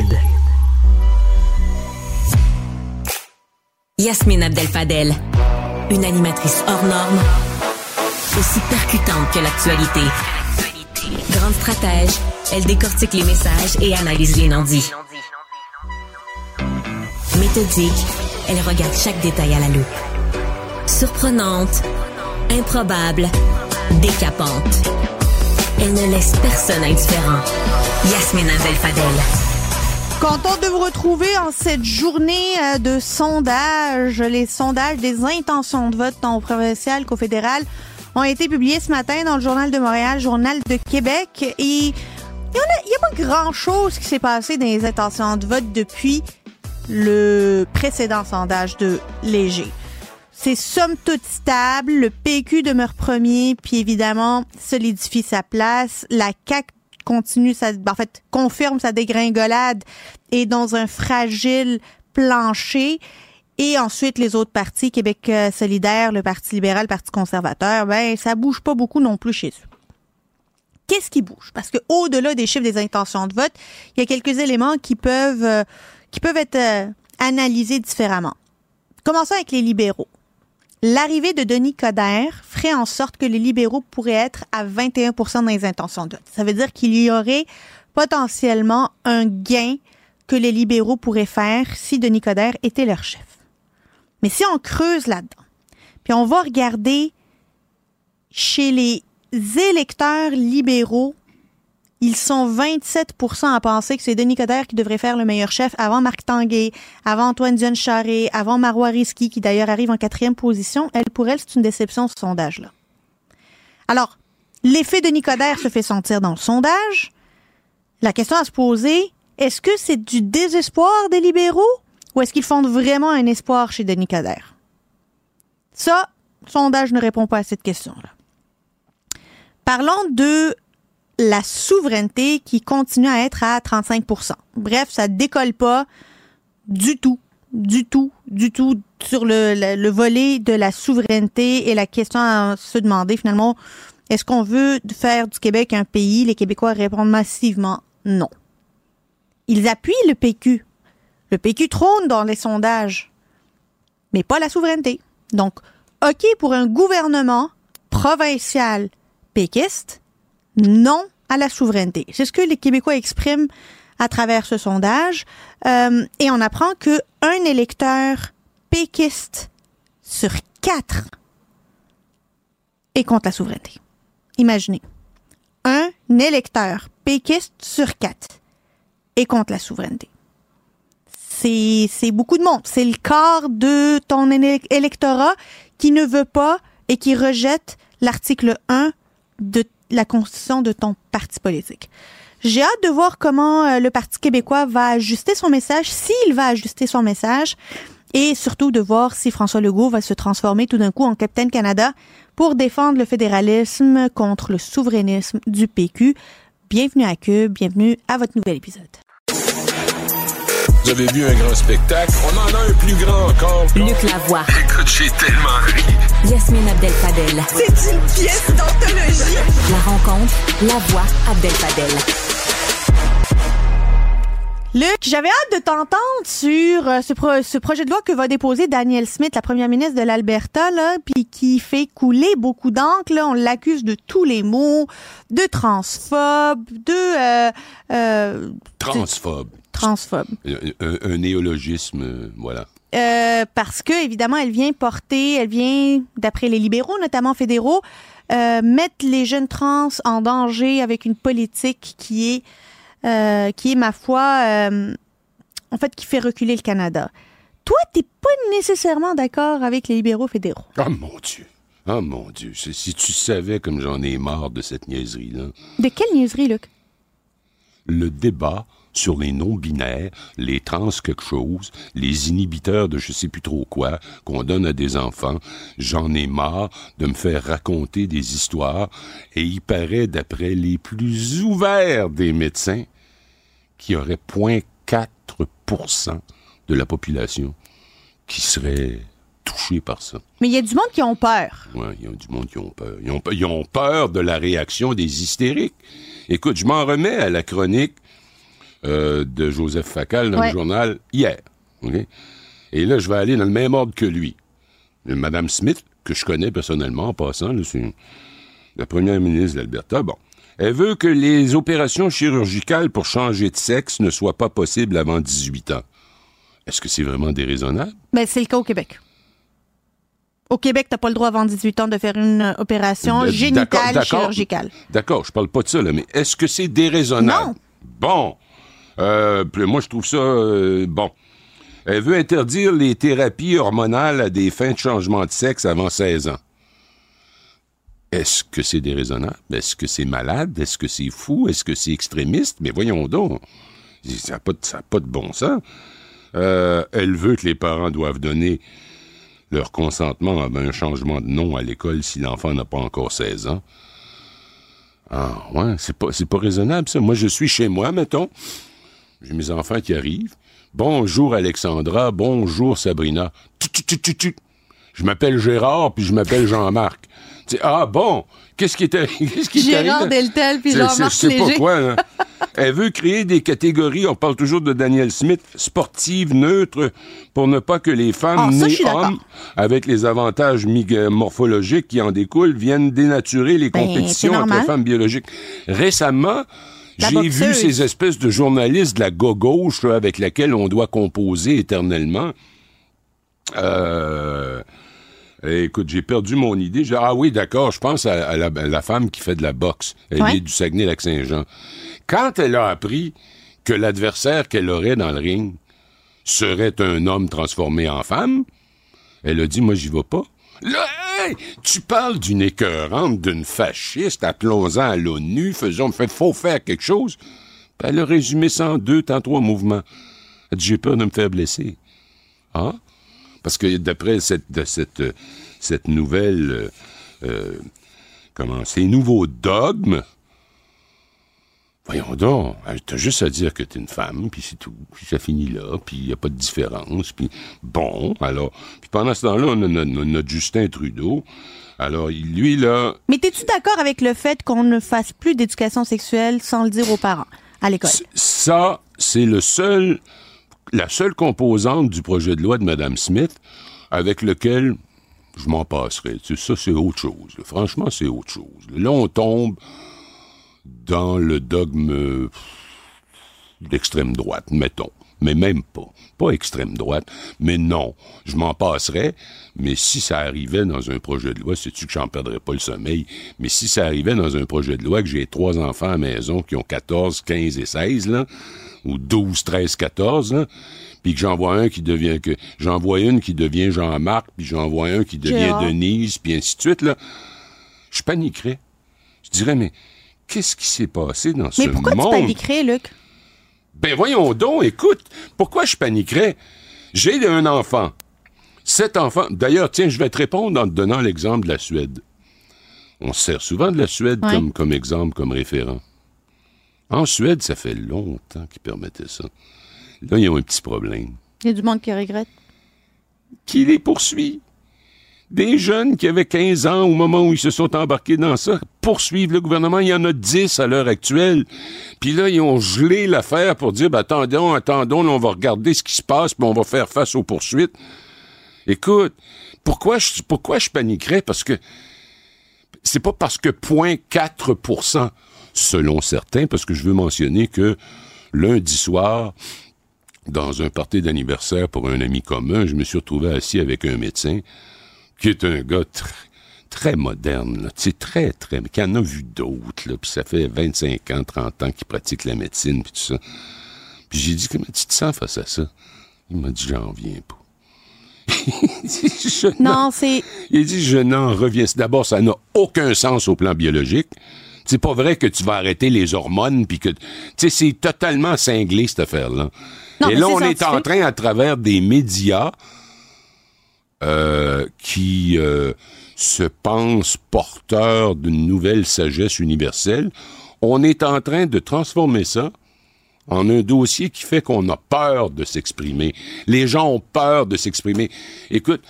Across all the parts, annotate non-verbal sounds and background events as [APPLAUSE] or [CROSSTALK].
Cube. Yasmine Abdel-Fadel, une animatrice hors norme, aussi percutante que l'actualité. Grande stratège, elle décortique les messages et analyse les non-dits. Méthodique, elle regarde chaque détail à la loupe. Surprenante, improbable, décapante. Elle ne laisse personne indifférent. Yasmine Abdel-Fadel. Content de vous retrouver en cette journée euh, de sondage. Les sondages des intentions de vote tant au provincial qu'au fédéral ont été publiés ce matin dans le Journal de Montréal, Journal de Québec. Et il n'y a, a, pas grand-chose qui s'est passé dans les intentions de vote depuis le précédent sondage de Léger. C'est somme toute stable. Le PQ demeure premier, puis évidemment solidifie sa place. La CAC continue sa, en confirme sa dégringolade et dans un fragile plancher. Et ensuite, les autres partis, Québec euh, solidaire, le Parti libéral, le Parti conservateur, ben, ça bouge pas beaucoup non plus chez eux. Qu'est-ce qui bouge? Parce que au-delà des chiffres des intentions de vote, il y a quelques éléments qui peuvent, euh, être euh, analysés différemment. Commençons avec les libéraux. L'arrivée de Denis Coderre ferait en sorte que les libéraux pourraient être à 21% dans les intentions de. Ça veut dire qu'il y aurait potentiellement un gain que les libéraux pourraient faire si Denis Coderre était leur chef. Mais si on creuse là-dedans, puis on va regarder chez les électeurs libéraux ils sont 27% à penser que c'est Denis Coderre qui devrait faire le meilleur chef avant Marc Tanguay, avant Antoine Dion Charret, avant Marois Risky, qui d'ailleurs arrive en quatrième position. Elle, pour elle, c'est une déception, ce sondage-là. Alors, l'effet Denis Coderre se fait sentir dans le sondage. La question à se poser, est-ce que c'est du désespoir des libéraux ou est-ce qu'ils fondent vraiment un espoir chez Denis Coderre? Ça, le sondage ne répond pas à cette question-là. Parlons de la souveraineté qui continue à être à 35% Bref, ça décolle pas du tout, du tout, du tout sur le, le, volet de la souveraineté et la question à se demander finalement, est-ce qu'on veut faire du Québec un pays? Les Québécois répondent massivement non. Ils appuient le PQ. Le PQ trône dans les sondages, mais pas la souveraineté. Donc, OK pour un gouvernement provincial péquiste, non à la souveraineté. C'est ce que les Québécois expriment à travers ce sondage. Euh, et on apprend que un électeur péquiste sur quatre est contre la souveraineté. Imaginez. Un électeur péquiste sur quatre est contre la souveraineté. C'est beaucoup de monde. C'est le quart de ton électorat qui ne veut pas et qui rejette l'article 1 de la constitution de ton parti politique. J'ai hâte de voir comment euh, le Parti québécois va ajuster son message, s'il va ajuster son message, et surtout de voir si François Legault va se transformer tout d'un coup en Capitaine Canada pour défendre le fédéralisme contre le souverainisme du PQ. Bienvenue à Cube, bienvenue à votre nouvel épisode. Vous avez vu un grand spectacle? On en a un plus grand encore. Luc Lavoie. Écoute, j'ai tellement ri. Yasmine Abdel-Fadel. C'est une pièce d'anthologie. La rencontre, la voix Abdel-Fadel. Luc, j'avais hâte de t'entendre sur euh, ce, projet de loi que va déposer Daniel Smith, la première ministre de l'Alberta, là, puis qui fait couler beaucoup d'encre. On l'accuse de tous les mots, de transphobe, de... Euh, euh, transphobe. Transphobe. Un, néologisme, voilà. Parce que évidemment, elle vient porter, elle vient, d'après les libéraux, notamment fédéraux, mettre les jeunes trans en danger avec une politique qui est euh, qui est, ma foi, euh, en fait, qui fait reculer le Canada. Toi, t'es pas nécessairement d'accord avec les libéraux fédéraux. Oh mon Dieu. Oh mon Dieu. Si tu savais comme j'en ai marre de cette niaiserie-là. De quelle niaiserie, Luc? Le débat sur les non-binaires, les trans quelque chose, les inhibiteurs de je sais plus trop quoi qu'on donne à des enfants. J'en ai marre de me faire raconter des histoires et il paraît d'après les plus ouverts des médecins qu'il y aurait 0.4% de la population qui serait touchée par ça. Mais il y a du monde qui ont peur. Oui, il y a du monde qui ont peur. Ils ont, ils ont peur de la réaction des hystériques. Écoute, je m'en remets à la chronique euh, de Joseph Facal dans le journal hier. Et là, je vais aller dans le même ordre que lui. Madame Smith, que je connais personnellement en passant, c'est la première ministre d'Alberta, bon. Elle veut que les opérations chirurgicales pour changer de sexe ne soient pas possibles avant 18 ans. Est-ce que c'est vraiment déraisonnable? Ben, c'est le cas au Québec. Au Québec, tu n'as pas le droit avant 18 ans de faire une opération ben, génitale chirurgicale. D'accord, je parle pas de ça, là, mais est-ce que c'est déraisonnable? Non. Bon. Euh, moi, je trouve ça euh, bon. Elle veut interdire les thérapies hormonales à des fins de changement de sexe avant 16 ans. Est-ce que c'est déraisonnable? Est-ce que c'est malade? Est-ce que c'est fou? Est-ce que c'est extrémiste? Mais voyons donc. Ça n'a pas, de bon sens. Euh, elle veut que les parents doivent donner leur consentement à un changement de nom à l'école si l'enfant n'a pas encore 16 ans. Ah, ouais, c'est pas, pas raisonnable, ça. Moi, je suis chez moi, mettons. J'ai mes enfants qui arrivent. Bonjour, Alexandra. Bonjour, Sabrina. Je m'appelle Gérard, puis je m'appelle Jean-Marc ah bon, qu'est-ce qui est, [LAUGHS] qu'est-ce qui Gérard Deltel puis Jean-Marc Je sais pas quoi. Hein? [LAUGHS] Elle veut créer des catégories, on parle toujours de Daniel Smith, sportives, neutres, pour ne pas que les femmes ah, nées hommes, avec les avantages morphologiques qui en découlent, viennent dénaturer les ben, compétitions entre femmes biologiques. Récemment, j'ai vu ces espèces de journalistes de la gauche avec laquelle on doit composer éternellement. Euh, écoute, j'ai perdu mon idée. Ah oui, d'accord, je pense à, la, femme qui fait de la boxe. Elle est du Saguenay-Lac-Saint-Jean. Quand elle a appris que l'adversaire qu'elle aurait dans le ring serait un homme transformé en femme, elle a dit, moi, j'y vais pas. Là, tu parles d'une écœurante, d'une fasciste, appelons-en à l'ONU, faisons, fait, faut faire quelque chose. elle a résumé ça en deux, temps trois mouvements. J'ai peur de me faire blesser. Ah? Parce que d'après cette nouvelle, euh, euh, comment, ces nouveaux dogmes, voyons donc, hein, t'as juste à dire que t'es une femme, puis c'est tout, puis ça finit là, puis il n'y a pas de différence, puis bon, alors, puis pendant ce temps-là, on a notre, Justin Trudeau, alors, lui, là... Mais t'es-tu d'accord avec le fait qu'on ne fasse plus d'éducation sexuelle sans le dire aux parents à l'école? Ça, c'est le seul la seule composante du projet de loi de Mme Smith avec lequel je m'en passerai. ça, c'est autre chose. Franchement, c'est autre chose. Là, on tombe dans le dogme d'extrême droite, mettons. Mais même pas. Pas extrême droite. Mais non. Je m'en passerais. Mais si ça arrivait dans un projet de loi, sais-tu que j'en perdrais pas le sommeil? Mais si ça arrivait dans un projet de loi que j'ai trois enfants à la maison qui ont 14, 15 et 16, là, ou 12, 13, 14, là, puis que j'en vois un qui devient que j'en vois une qui devient Jean-Marc, puis j'en vois un qui devient Denise, puis ainsi de suite là, je paniquerais. Je dirais mais qu'est-ce qui s'est passé dans ce monde Mais pourquoi tu paniquerais, Luc? Ben voyons donc, écoute, pourquoi je paniquerais? J'ai un enfant. Cet enfant, d'ailleurs, tiens, je vais te répondre en te donnant l'exemple de la Suède. On se sert souvent de la Suède comme, comme exemple, comme référent. En Suède, ça fait longtemps qu'ils permettaient ça. Là, ils ont un petit problème. Il y a du monde qui regrette. Qui les poursuit. Des jeunes qui avaient 15 ans au moment où ils se sont embarqués dans ça poursuivent le gouvernement. Il y en a 10 à l'heure actuelle. Puis là, ils ont gelé l'affaire pour dire, ben, attendons, attendons, on va regarder ce qui se passe, puis on va faire face aux poursuites. Écoute, pourquoi je, pourquoi paniquerais? Parce que c'est pas parce que 0.4% selon certains, parce que je veux mentionner que lundi soir, dans un party d'anniversaire pour un ami commun, je me suis retrouvé assis avec un médecin qui est un gars très moderne, là, très, très, qui en a vu d'autres, là, puis ça fait 25 ans, 30 ans qu'il pratique la médecine, puis tout ça. Puis j'ai dit, comment tu te sens face à ça? Il m'a dit, j'en reviens pas. [LAUGHS] non, c'est... Il dit, je n'en reviens. D'abord, ça n'a aucun sens au plan biologique. C'est pas vrai que tu vas arrêter les hormones puis que tu sais c'est totalement cinglé cette affaire-là. Et là on est en train à travers des médias euh, qui euh, se pensent porteurs d'une nouvelle sagesse universelle, on est en train de transformer ça en un dossier qui fait qu'on a peur de s'exprimer. Les gens ont peur de s'exprimer. Écoute,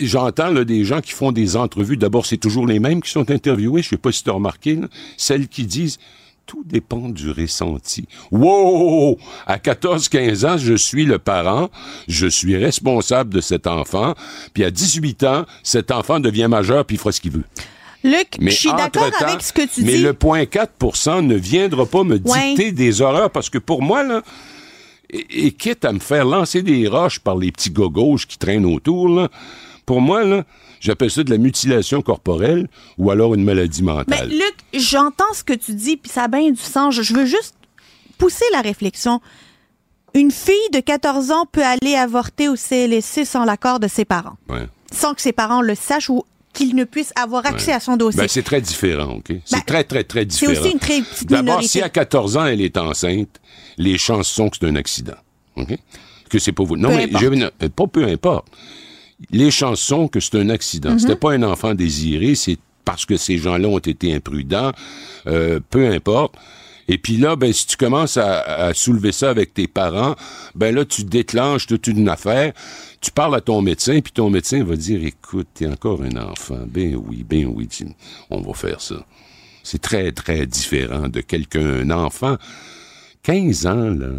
J'entends des gens qui font des entrevues. D'abord, c'est toujours les mêmes qui sont interviewés. Je sais pas si tu as remarqué. celles qui disent tout dépend du ressenti. Wow! À 14-15 ans, je suis le parent, je suis responsable de cet enfant, puis à 18 ans, cet enfant devient majeur puis il fera ce qu'il veut. Luc, je suis d'accord avec ce que tu mais dis. Mais le 0.4% ne viendra pas me dicter des horreurs parce que pour moi, là, et, quitte à me faire lancer des roches par les petits gogos qui traînent autour, là, pour moi, là, j'appelle ça de la mutilation corporelle ou alors une maladie mentale. Mais Luc, j'entends ce que tu dis, puis ça a bien du sens. Je veux juste pousser la réflexion. Une fille de 14 ans peut aller avorter au CLSC sans l'accord de ses parents. Sans que ses parents le sachent ou qu'il ne puisse avoir accès à son dossier. Ben, c'est très différent, OK? C'est ben, très, très, très différent. C'est aussi une très petite D'abord, si à 14 ans, elle est enceinte, les chances sont que c'est un accident. OK? Que c'est pas vous. Non, mais je, pas peu importe. Les chances sont que c'est un accident. Mm-hmm. C'était pas un enfant désiré, c'est parce que ces gens-là ont été imprudents. Euh, peu importe. Et puis là, ben, si tu commences à, soulever ça avec tes parents, ben là, tu déclenches toute une affaire. Tu parles à ton médecin, puis ton médecin va dire, écoute, t'es encore un enfant. Ben oui, ben oui, on va faire ça. C'est très, très différent de quelqu'un, un enfant. 15 ans, là,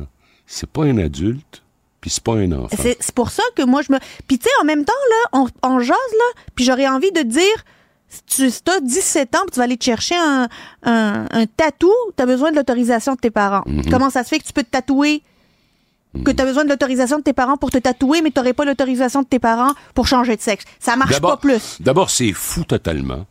c'est pas un adulte, puis c'est pas un enfant. C'est pour ça que moi, je me... Puis tu sais, en même temps, là, on, on jase, là, puis j'aurais envie de dire si tu as 17 ans, tu vas aller te chercher un, un, tatou, tu as besoin de l'autorisation de tes parents. Mhm. Comment ça se fait que tu peux te tatouer? Que tu as besoin de l'autorisation de tes parents pour te tatouer, mais tu n'aurais pas l'autorisation de tes parents pour changer de sexe. Ça marche pas plus. D'abord, c'est fou totalement.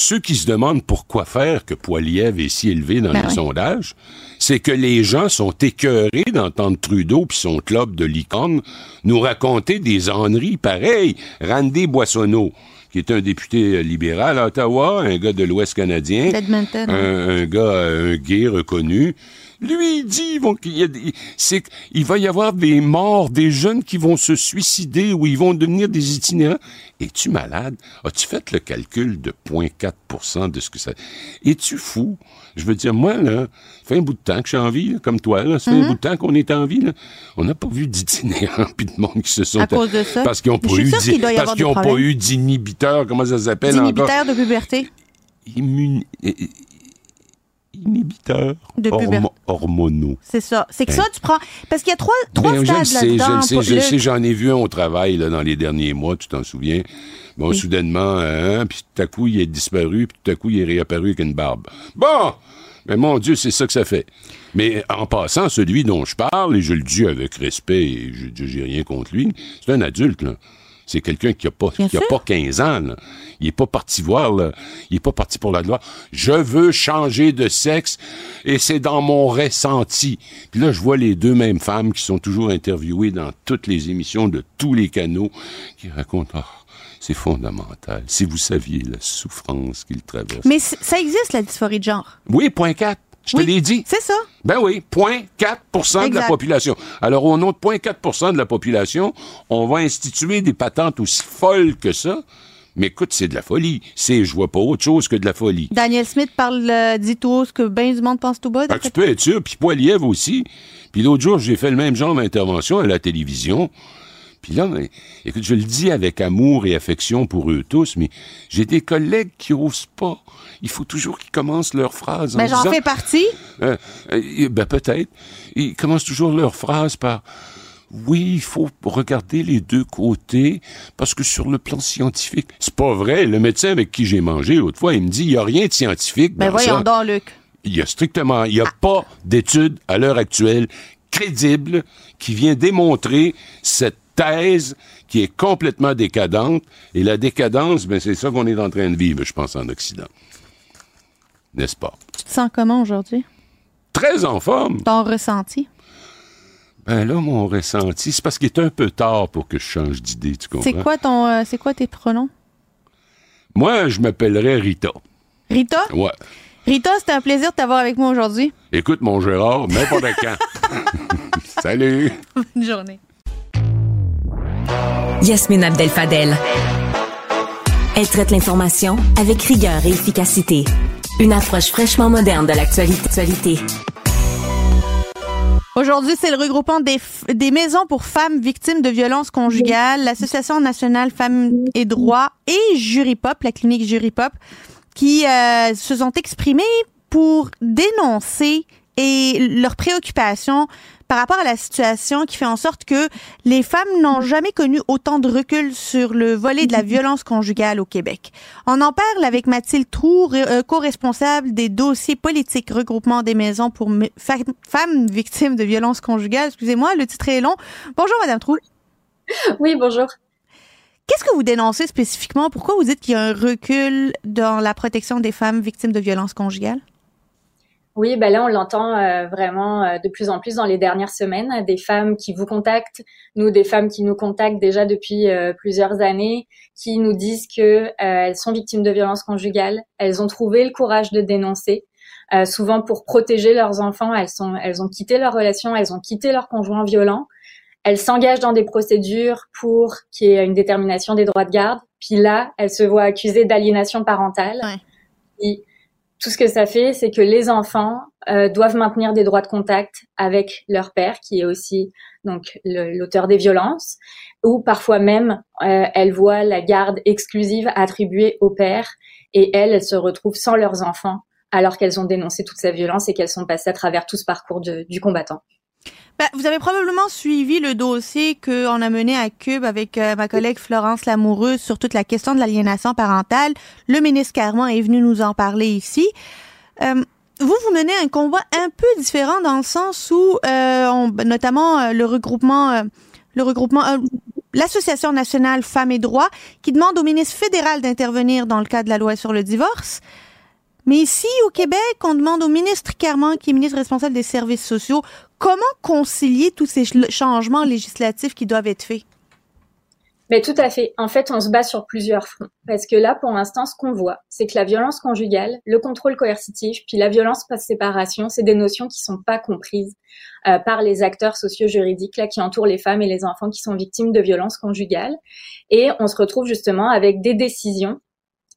Ceux qui se demandent pourquoi faire que Poiliev est si élevé dans ben les sondages, c'est que les gens sont écœurés d'entendre Trudeau puis son club de licorne nous raconter des enneries pareilles. Randy Boissonneau, qui est un député euh, libéral à Ottawa, un gars de l'Ouest canadien, un, un, gars, un gay reconnu. Lui, il dit qu'il il va y avoir des morts, des jeunes qui vont se suicider ou ils vont devenir des itinérants. Es-tu malade? As-tu fait le calcul de 0.4% de ce que ça... Es-tu fou? Je veux dire, moi, là, fait un bout de temps que je suis en vie, comme toi, là. Ça fait un mhm. bout de temps qu'on est en vie, là. On n'a pas vu d'itinérants [LAUGHS] puis de monde qui se sont... À cause de ça? Parce qu'ils n'ont pas, eu, parce qu'ils pas eu d'inhibiteurs, comment ça s'appelle D'inhibiteurs de puberté? Inhibiteurs hormonaux. C'est ça. C'est que ça, tu prends. Parce qu'il y a trois, trois ben, stades là-dedans. Je le sais, je sais, j'en ai vu un au travail là, dans les derniers mois, tu t'en souviens. Bon, soudainement, hein, puis tout à coup, il est disparu, puis tout à coup, il est réapparu avec une barbe. Bon! Mais mon Dieu, c'est ça que ça fait. Mais en passant, celui dont je parle, et je le dis avec respect, et je n'ai rien contre lui, c'est un adulte, là. C'est quelqu'un qui a pas, qui a pas 15 ans, là. Il est pas parti voir, là. Il est pas parti pour la gloire. Je veux changer de sexe et c'est dans mon ressenti. Puis là, je vois les deux mêmes femmes qui sont toujours interviewées dans toutes les émissions de tous les canaux qui racontent, oh, c'est fondamental. Si vous saviez la souffrance qu'ils traversent. Mais ça existe, la dysphorie de genre. Oui, point 4. Je te l'ai dit. C'est ça. Ben oui, 0.4% de la population. Alors, au nom de 0.4% de la population, on va instituer des patentes aussi folles que ça. Mais écoute, c'est de la folie. C'est, je vois pas autre chose que de la folie. Daniel Smith parle, euh, dit tout ce que bien du monde pense tout bas. Ben, tu peux être sûr. Puis Poiliev aussi. Puis l'autre jour, j'ai fait le même genre d'intervention à la télévision. Puis là, écoute, je le dis avec amour et affection pour eux tous, mais j'ai des collègues qui osent pas. Il faut toujours qu'ils commencent leur phrase ben, j'en fais partie. Euh, euh, ben peut-être. Ils commencent toujours leur phrase par oui, il faut regarder les deux côtés parce que sur le plan scientifique, c'est pas vrai. Le médecin avec qui j'ai mangé l'autre fois, il me dit il y a rien de scientifique. Ben voyons donc, Luc. Il y a strictement, il y a ah. pas d'étude à l'heure actuelle crédible qui vient démontrer cette thèse qui est complètement décadente. Et la décadence, ben, c'est ça qu'on est en train de vivre, je pense, en Occident. N'est-ce pas? Tu te sens comment aujourd'hui? Très en forme. Ton ressenti? Ben là, mon ressenti, c'est parce qu'il est un peu tard pour que je change d'idée, tu comprends? C'est quoi ton, euh, c'est quoi tes pronoms? Moi, je m'appellerais Rita. Rita? Ouais. Rita, c'était un plaisir de t'avoir avec moi aujourd'hui. Écoute, mon Gérard, n'importe quand. [LAUGHS] Salut. Bonne journée. Yasmine Abdel-Fadel. Elle traite l'information avec rigueur et efficacité. Une approche fraîchement moderne de l'actualité. Aujourd'hui, c'est le regroupement des, des, maisons pour femmes victimes de violences conjugales, l'Association nationale femmes et droits et Jury Pop, la clinique Jury Pop, qui euh, se sont exprimés pour dénoncer et leurs préoccupations par rapport à la situation qui fait en sorte que les femmes n'ont jamais connu autant de recul sur le volet de la violence conjugale au Québec. On en parle avec Mathilde Trou, euh, co-responsable des dossiers politiques regroupement des maisons pour femmes victimes de violences conjugales. Excusez-moi, le titre est long. Bonjour, Madame Trou. [LAUGHS] Oui, bonjour. Qu'est-ce que vous dénoncez spécifiquement? Pourquoi vous dites qu'il y a un recul dans la protection des femmes victimes de violences conjugales? Oui, ben là, on l'entend euh, vraiment euh, de plus en plus dans les dernières semaines, des femmes qui vous contactent, nous, des femmes qui nous contactent déjà depuis euh, plusieurs années, qui nous disent que elles sont victimes de violences conjugales, elles ont trouvé le courage de dénoncer. souvent pour protéger leurs enfants, elles sont, elles ont quitté leur relation, elles ont quitté leur conjoint violent, elles s'engagent dans des procédures pour qu'il y ait une détermination des droits de garde. Puis là, elles se voient accusées d'aliénation parentale. Ouais tout ce que ça fait, c'est que les enfants euh, doivent maintenir des droits de contact avec leur père, qui est aussi donc l'auteur des violences, ou parfois même euh, elles voient la garde exclusive attribuée au père, et elles, elles se retrouvent sans leurs enfants alors qu'elles ont dénoncé toute sa violence et qu'elles sont passées à travers tout ce parcours du combattant. Ben, vous avez probablement suivi le dossier qu'on a mené à Cube avec euh, ma collègue Florence Lamoureuse sur toute la question de l'aliénation parentale. Le ministre Carman est venu nous en parler ici. Euh, vous, vous menez un combat un peu différent dans le sens où, euh, notamment le regroupement, l'Association nationale Femmes et Droits, qui demande au ministre fédéral d'intervenir dans le cadre de la loi sur le divorce. Mais ici, au Québec, on demande au ministre Carman, qui est ministre responsable des services sociaux, comment concilier tous ces changements législatifs qui doivent être faits? Mais tout à fait. En fait, on se bat sur plusieurs fronts. Parce que là, pour l'instant, ce qu'on voit, c'est que la violence conjugale, le contrôle coercitif, puis la violence post-séparation, c'est des notions qui sont pas comprises euh, par les acteurs socio-juridiques là qui entourent les femmes et les enfants qui sont victimes de violences conjugales. Et on se retrouve justement avec des décisions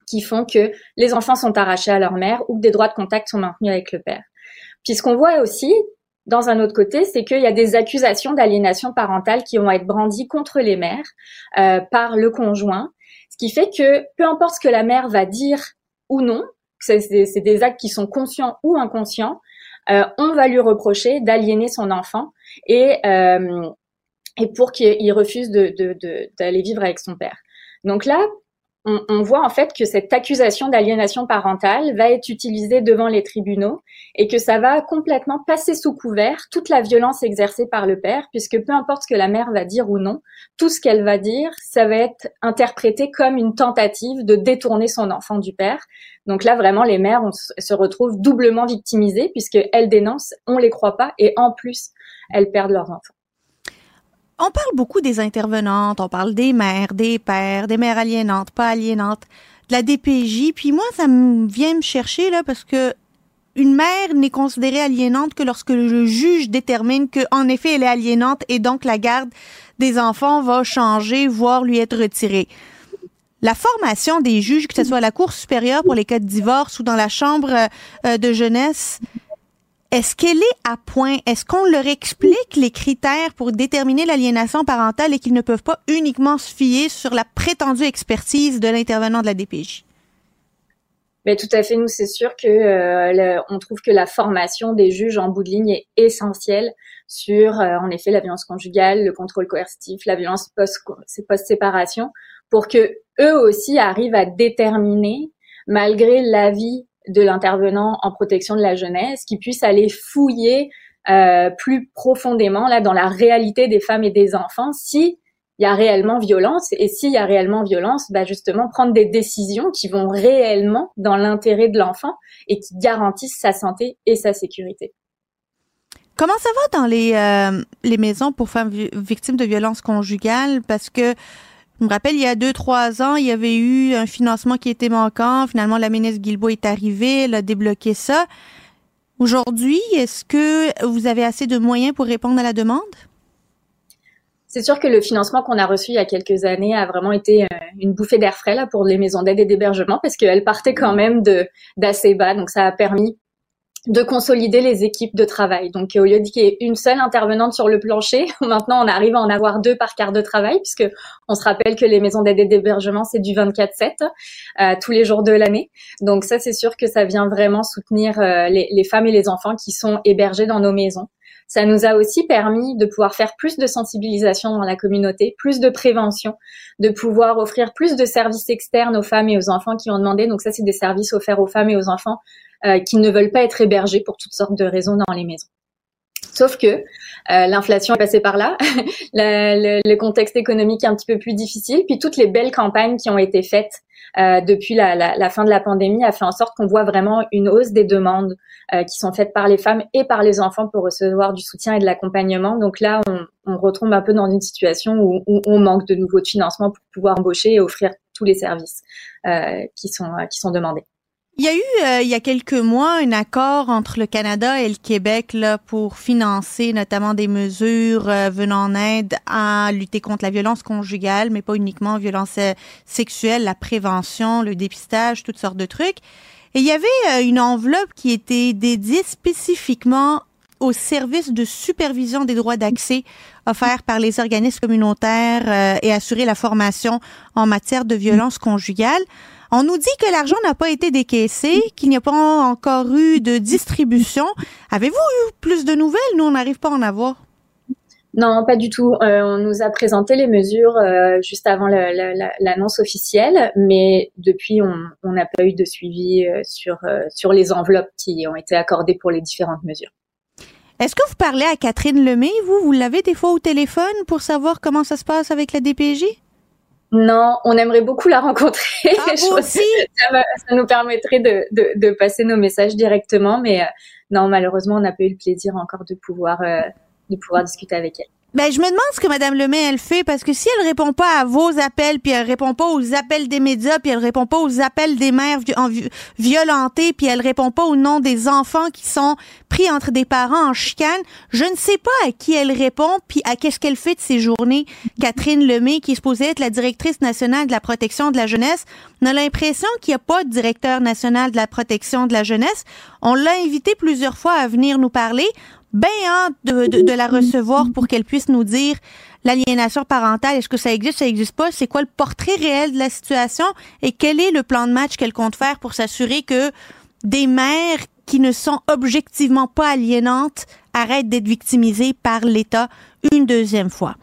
qui font que les enfants sont arrachés à leur mère ou que des droits de contact sont maintenus avec le père. Puis ce qu'on voit aussi, dans un autre côté, c'est qu'il y a des accusations d'aliénation parentale qui vont être brandies contre les mères euh, par le conjoint, ce qui fait que peu importe ce que la mère va dire ou non, c'est des actes qui sont conscients ou inconscients, euh, on va lui reprocher d'aliéner son enfant et, euh, et pour qu'il refuse d'aller de, de, vivre avec son père. Donc là, on, voit en fait que cette accusation d'aliénation parentale va être utilisée devant les tribunaux et que ça va complètement passer sous couvert toute la violence exercée par le père, puisque peu importe ce que la mère va dire ou non, tout ce qu'elle va dire, ça va être interprété comme une tentative de détourner son enfant du père. Donc là, vraiment, les mères se retrouvent doublement victimisées puisqu'elles dénoncent, on les croit pas et en plus, elles perdent leurs enfants. On parle beaucoup des intervenantes, on parle des mères, des pères, des mères aliénantes, pas aliénantes, de la DPJ. Puis moi, ça me vient me chercher là parce que une mère n'est considérée aliénante que lorsque le juge détermine que en effet elle est aliénante et donc la garde des enfants va changer, voire lui être retirée. La formation des juges, que ce soit à la Cour supérieure pour les cas de divorce ou dans la Chambre euh, de jeunesse, est-ce qu'elle est à point? Est-ce qu'on leur explique les critères pour déterminer l'aliénation parentale et qu'ils ne peuvent pas uniquement se fier sur la prétendue expertise de l'intervenant de la DPJ? Mais tout à fait, nous c'est sûr que euh, on trouve que la formation des juges en bout de ligne est essentielle sur, euh, en effet, la violence conjugale, le contrôle coercitif, la violence post-séparation, pour que eux aussi arrivent à déterminer, malgré l'avis de l'intervenant en protection de la jeunesse qui puisse aller fouiller euh, plus profondément là dans la réalité des femmes et des enfants si il y a réellement violence et s'il y a réellement violence, bah justement prendre des décisions qui vont réellement dans l'intérêt de l'enfant et qui garantissent sa santé et sa sécurité. Comment ça va dans les, euh, les maisons pour femmes victimes de violences conjugales? Parce que je me rappelle, il y a deux, trois ans, il y avait eu un financement qui était manquant. Finalement, la ministre Guilbeault est arrivée, elle a débloqué ça. Aujourd'hui, est-ce que vous avez assez de moyens pour répondre à la demande? C'est sûr que le financement qu'on a reçu il y a quelques années a vraiment été euh, une bouffée d'air frais là pour les maisons d'aide et d'hébergement parce qu'elles partaient quand même de d'assez bas, donc ça a permis de consolider les équipes de travail. Donc au lieu qu'il y ait une seule intervenante sur le plancher, [LAUGHS] maintenant on arrive à en avoir deux par quart de travail, puisque on se rappelle que les maisons d'aide d'hébergement c'est du 24/7 euh, tous les jours de l'année. Donc ça c'est sûr que ça vient vraiment soutenir euh, les, les femmes et les enfants qui sont hébergés dans nos maisons. Ça nous a aussi permis de pouvoir faire plus de sensibilisation dans la communauté, plus de prévention, de pouvoir offrir plus de services externes aux femmes et aux enfants qui ont demandé. Donc ça, c'est des services offerts aux femmes et aux enfants euh, qui ne veulent pas être hébergés pour toutes sortes de raisons dans les maisons. Sauf que euh, l'inflation est passée par là, [LAUGHS] le, le, contexte économique est un petit peu plus difficile, puis toutes les belles campagnes qui ont été faites euh, depuis la, la, la, fin de la pandémie a fait en sorte qu'on voit vraiment une hausse des demandes euh, qui sont faites par les femmes et par les enfants pour recevoir du soutien et de l'accompagnement. Donc là, on, on, retombe un peu dans une situation où, où, on manque de nouveau de financement pour pouvoir embaucher et offrir tous les services euh, qui sont qui sont demandés. Il y a eu, euh, il y a quelques mois, un accord entre le Canada et le Québec là, pour financer notamment des mesures euh, venant en aide à lutter contre la violence conjugale, mais pas uniquement violence euh, sexuelle, la prévention, le dépistage, toutes sortes de trucs. Et il y avait une enveloppe qui était dédiée spécifiquement au service de supervision des droits d'accès offerts par les organismes communautaires et assurer la formation en matière de violence conjugale. On nous dit que l'argent n'a pas été décaissé, qu'il n'y a pas encore eu de distribution. Avez-vous eu plus de nouvelles? Nous, on n'arrive pas à en avoir. Non, pas du tout. Euh, on nous a présenté les mesures euh, juste avant l'annonce officielle, mais depuis, on n'a pas eu de suivi euh, sur, sur les enveloppes qui ont été accordées pour les différentes mesures. Est-ce que vous parlez à Catherine Lemay, vous? Vous l'avez des fois au téléphone pour savoir comment ça se passe avec la DPJ? Non, on aimerait beaucoup la rencontrer. Ah, [LAUGHS] aussi. Ça, ça, nous permettrait de, de, de, passer nos messages directement, mais euh, non, malheureusement, on n'a pas eu le plaisir encore de pouvoir, euh, de pouvoir discuter avec elle. Ben, je me demande ce que Madame Lemay elle fait parce que si elle répond pas à vos appels, puis elle répond pas aux appels des médias, puis elle répond pas aux appels des mères violentées, puis elle répond pas au nom des enfants qui sont pris entre des parents en chicane, je ne sais pas à qui elle répond, puis à qu'est-ce qu'elle fait de ces journées. Catherine Lemay, qui est supposée être la directrice nationale de la protection de la jeunesse, on a l'impression qu'il n'y a pas de directeur national de la protection de la jeunesse. On l'a invité plusieurs fois à venir nous parler bien hâte de, de, la recevoir pour qu'elle puisse nous dire l'aliénation parentale, est-ce que ça existe, ça existe pas, c'est quoi le portrait réel de la situation? Et quel est le plan de match qu'elle compte faire pour s'assurer que des mères qui ne sont objectivement pas aliénantes arrêtent d'être victimisées par l'État une deuxième fois?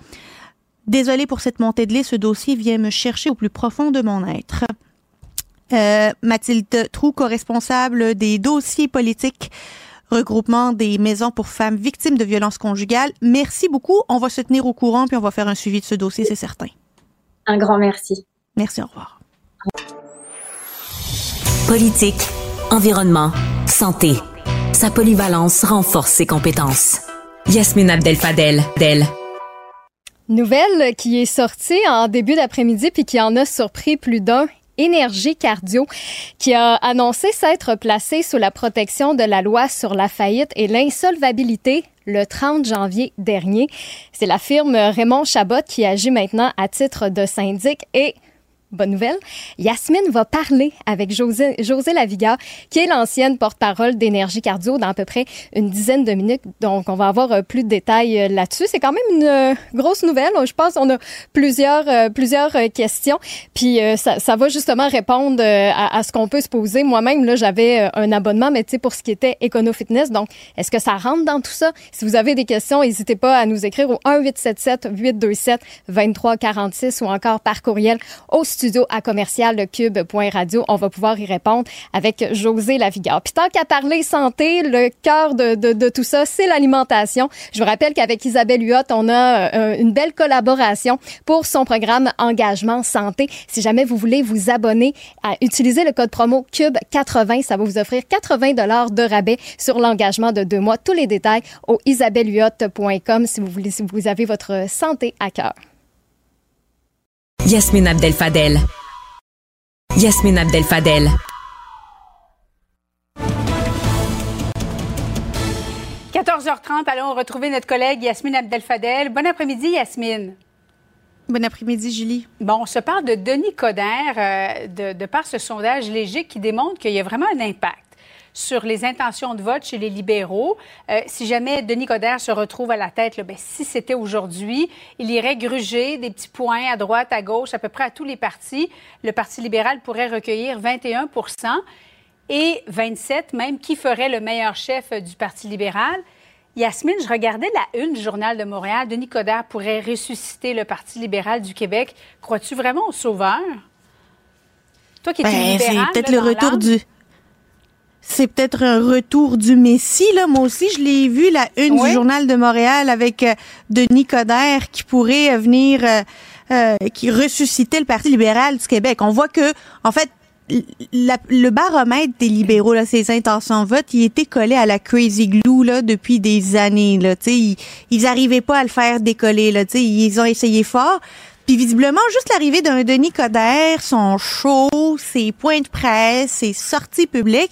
Désolée pour cette montée de lait, ce dossier vient me chercher au plus profond de mon être. Euh, Mathilde Trou, co-responsable des dossiers politiques regroupement des maisons pour femmes victimes de violences conjugales. Merci beaucoup. On va se tenir au courant puis on va faire un suivi de ce dossier, c'est certain. Un grand merci. Merci, au revoir. Politique, environnement, santé. Sa polyvalence renforce ses compétences. Yasmine Abdel-Fadel, d'elle. Nouvelle qui est sortie en début d'après-midi puis qui en a surpris plus d'un Énergie Cardio, qui a annoncé s'être placé sous la protection de la loi sur la faillite et l'insolvabilité le 30 janvier dernier. C'est la firme Raymond Chabot qui agit maintenant à titre de syndic et bonne nouvelle. Yasmine va parler avec José, José Laviga, qui est l'ancienne porte-parole d'Énergie Cardio dans à peu près une dizaine de minutes. Donc, on va avoir euh, plus de détails euh, là-dessus. C'est quand même une euh, grosse nouvelle. Je pense qu'on a plusieurs, plusieurs questions. Puis, ça, ça va justement répondre à, ce qu'on peut se poser. Moi-même, là, j'avais un abonnement, mais tu sais, pour ce qui était Econo Fitness. Donc, est-ce que ça rentre dans tout ça? Si vous avez des questions, n'hésitez pas à nous écrire au 1-877-827-2346 ou encore par courriel au à commercial cube.radio. On va pouvoir y répondre avec José Lavigard. Puis tant qu'à parler santé, le cœur de tout ça, c'est l'alimentation. Je vous rappelle qu'avec Isabelle Huot, on a euh, une belle collaboration pour son programme Engagement Santé. Si jamais vous voulez vous abonner, à utiliser le code promo CUBE80, ça va vous offrir 80 dollars de rabais sur l'engagement de deux mois. Tous les détails au isabellehuot.com si vous voulez, si vous avez votre santé à cœur. Yasmine Abdel Fadel. Yasmine Abdel Fadel. – 14h30, allons retrouver notre collègue Yasmine Abdel-Fadel. Bon après-midi, Yasmine. Bon après-midi, Julie. Bon, on se parle de Denis Coderre, euh, de, de, par ce sondage léger qui démontre qu'il y a vraiment un impact sur les intentions de vote chez les libéraux. Euh, si jamais Denis Coderre se retrouve à la tête, là, ben, si c'était aujourd'hui, il irait gruger des petits points à droite, à gauche, à peu près à tous les partis. Le Parti libéral pourrait recueillir 21% et 27 même, qui ferait le meilleur chef du Parti libéral? Yasmine, je regardais la une du Journal de Montréal. Denis Coderre pourrait ressusciter le Parti libéral du Québec. Crois-tu vraiment au sauveur? Toi qui es ben, C'est peut-être le retour du. C'est peut-être un retour du Messie, là. Moi aussi, je l'ai vu, la une du Journal de Montréal avec euh, Denis Coderre qui pourrait venir, euh, euh, qui ressuscitait le Parti libéral du Québec. On voit que, en fait, le baromètre des libéraux, là, ses intentions de vote, il était collé à la crazy glue là, depuis des années. Là, ils, ils arrivaient pas à le faire décoller. Là, ils ont essayé fort. Puis visiblement, juste l'arrivée d'un Denis Coderre, son show, ses points de presse, ses sorties publiques,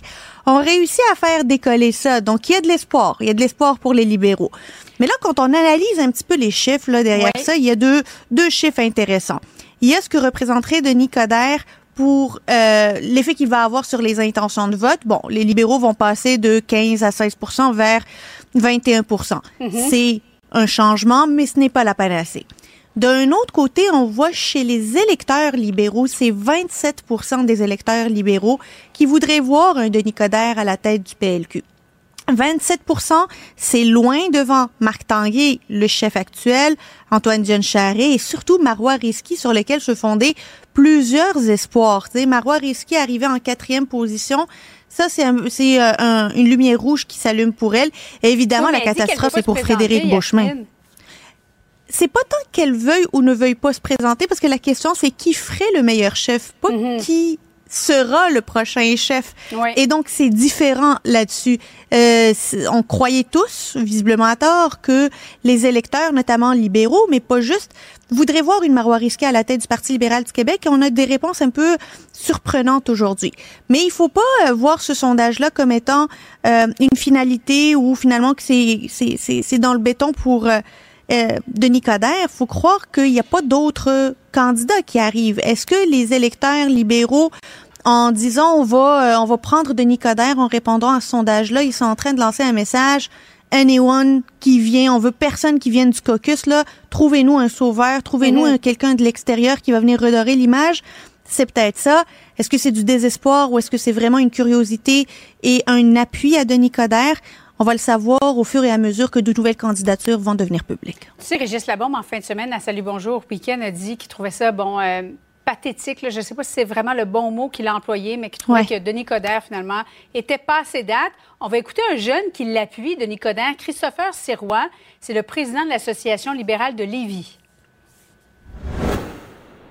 ont réussi à faire décoller ça. Donc, il y a de l'espoir. Il y a de l'espoir pour les libéraux. Mais là, quand on analyse un petit peu les chiffres là, derrière ça, il y a deux, deux chiffres intéressants. Il y a ce que représenterait Denis Coderre pour euh, l'effet qu'il va avoir sur les intentions de vote. Bon, les libéraux vont passer de 15 à 16% vers 21 mm-hmm. C'est un changement, mais ce n'est pas la panacée. D'un autre côté, on voit chez les électeurs libéraux, c'est 27% des électeurs libéraux qui voudraient voir un Denis Coderre à la tête du PLQ. 27% c'est loin devant Marc Tanguay, le chef actuel, Antoine Dion Charret et surtout Marois Risky sur lequel se fondaient plusieurs espoirs. Marois Risky arrivé en quatrième position. Ça, c'est euh, une lumière rouge qui s'allume pour elle. Et évidemment, la catastrophe est pour Frédéric Beauchemin. C'est pas tant qu'elle veuille ou ne veuille pas se présenter, parce que la question, c'est qui ferait le meilleur chef, pas mm-hmm. qui sera le prochain chef. Et donc, c'est différent là-dessus. Euh, on croyait tous, visiblement à tort, que les électeurs, notamment libéraux, mais pas juste, voudraient voir une Marois risquée à la tête du Parti libéral du Québec. Et on a des réponses un peu surprenantes aujourd'hui. Mais il faut pas euh, voir ce sondage-là comme étant euh, une finalité ou finalement que c'est dans le béton pour... Euh, Denis Coderre, faut croire qu'il n'y a pas d'autres candidats qui arrivent. Est-ce que les électeurs libéraux en disant on va euh, on va prendre Denis Coderre en répondant à ce sondage-là, ils sont en train de lancer un message anyone qui vient, on veut personne qui vienne du caucus là, trouvez-nous un sauveur, trouvez-nous mm-hmm. quelqu'un de l'extérieur qui va venir redorer l'image. C'est peut-être ça. Est-ce que c'est du désespoir ou est-ce que c'est vraiment une curiosité et un appui à Denis Coderre? On va le savoir au fur et à mesure que de nouvelles candidatures vont devenir publiques. Tu sais, Régis Labombe, en fin de semaine, à Salut Bonjour Week-end, a dit qu'il trouvait ça, bon, euh, pathétique. Je ne sais pas si c'est vraiment le bon mot qu'il a employé, mais qu'il trouvait que Denis Coderre, finalement, était pas assez date. On va écouter un jeune qui l'appuie, Denis Coderre, Christopher Sirois. C'est le président de l'Association libérale de Lévis.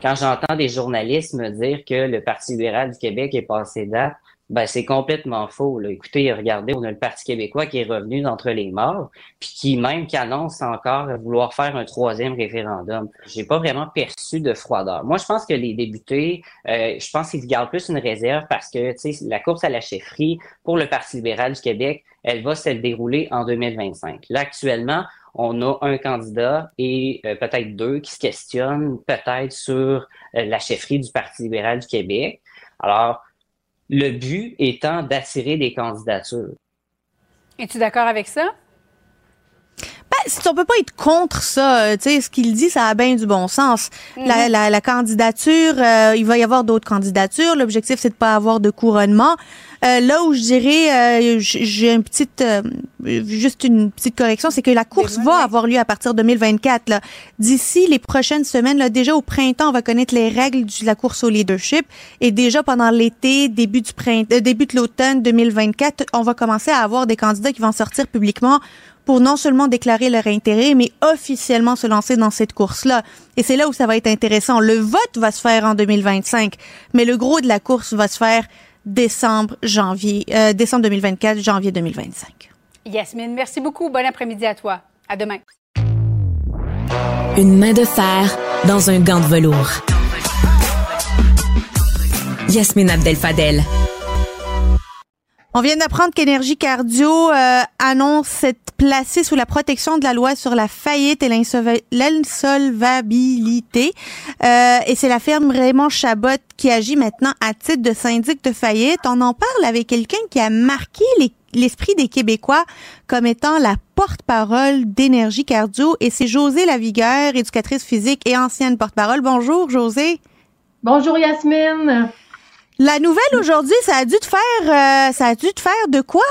Quand j'entends des journalistes me dire que le Parti libéral du Québec est passé date, ben, c'est complètement faux. Là. Écoutez, regardez, on a le Parti québécois qui est revenu d'entre les morts, puis qui même qui annonce encore vouloir faire un troisième référendum. J'ai pas vraiment perçu de froideur. Moi, je pense que les députés, euh, je pense qu'ils gardent plus une réserve parce que la course à la chefferie pour le Parti libéral du Québec, elle va se dérouler en 2025. Là, actuellement, on a un candidat et euh, peut-être deux qui se questionnent peut-être sur euh, la chefferie du Parti libéral du Québec. Alors, le but étant d'attirer des candidatures. Es-tu d'accord avec ça? Ben, on peut pas être contre ça, euh, tu sais, ce qu'il dit, ça a bien du bon sens. la, mm-hmm. la, candidature, euh, il va y avoir d'autres candidatures. L'objectif, c'est de pas avoir de couronnement. Euh, là où je dirais, euh, j'ai une petite, euh, juste une petite correction, c'est que la course va avoir lieu à partir de 2024. D'ici les prochaines semaines, là, déjà au printemps, on va connaître les règles de la course au leadership. Et déjà pendant l'été, début du printemps, début de l'automne 2024, on va commencer à avoir des candidats qui vont sortir publiquement pour non seulement déclarer leur intérêt, mais officiellement se lancer dans cette course-là. Et c'est là où ça va être intéressant. Le vote va se faire en 2025, mais le gros de la course va se faire décembre, janvier, euh, décembre 2024, janvier 2025. Yasmine, merci beaucoup. Bon après-midi à toi. À demain. Une main de fer dans un gant de velours. Yasmine Abdel-Fadel. On vient d'apprendre qu'Énergie Cardio euh, annonce s'être placé sous la protection de la loi sur la faillite et l'insolvabilité. Euh, et c'est la firme Raymond Chabot qui agit maintenant à titre de syndic de faillite. On en parle avec quelqu'un qui a marqué l'esprit des Québécois comme étant la porte-parole d'Énergie Cardio. Et c'est José Lavigueur, éducatrice physique et ancienne porte-parole. Bonjour, José. Bonjour, Yasmine. La nouvelle aujourd'hui, ça a dû te faire, euh, ça a dû te faire de quoi?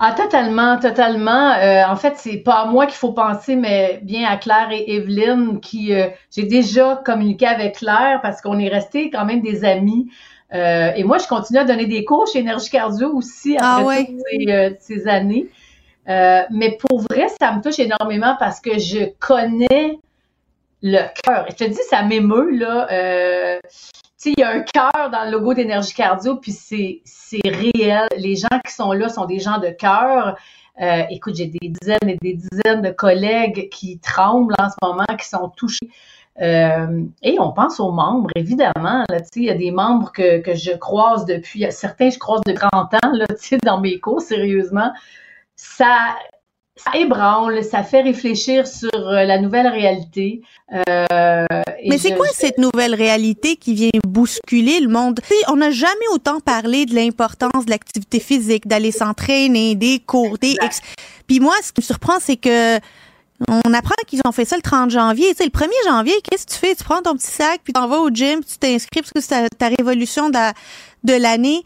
Ah, totalement, totalement. Euh, en fait, c'est pas à moi qu'il faut penser, mais bien à Claire et Evelyne, qui euh, j'ai déjà communiqué avec Claire parce qu'on est restés quand même des amis. et moi, je continue à donner des cours chez Énergie Cardio aussi ah toutes ces, années. mais pour vrai, ça me touche énormément parce que je connais le cœur. Je te dis, ça m'émeut, là il y a un cœur dans le logo d'énergie cardio, puis c'est réel. Les gens qui sont là sont des gens de cœur. Euh, écoute, j'ai des dizaines et des dizaines de collègues qui tremblent en ce moment, qui sont touchés. Euh, et on pense aux membres, évidemment. il y a des membres que, que je croise depuis, certains je croise de 30 ans là, dans mes cours, sérieusement. Ça, ça ébranle, ça fait réfléchir sur euh, la nouvelle réalité. Euh, Mais c'est quoi cette nouvelle réalité qui vient bousculer le monde? on n'a jamais autant parlé de l'importance de l'activité physique, d'aller s'entraîner, des cours, des... Puis moi, ce qui me surprend, c'est que on apprend qu'ils ont fait ça le 30 janvier. Tu sais, le 1er janvier, qu'est-ce que tu fais? Tu prends ton petit sac, puis tu vas au gym, tu t'inscris parce que c'est ta, révolution de l'année.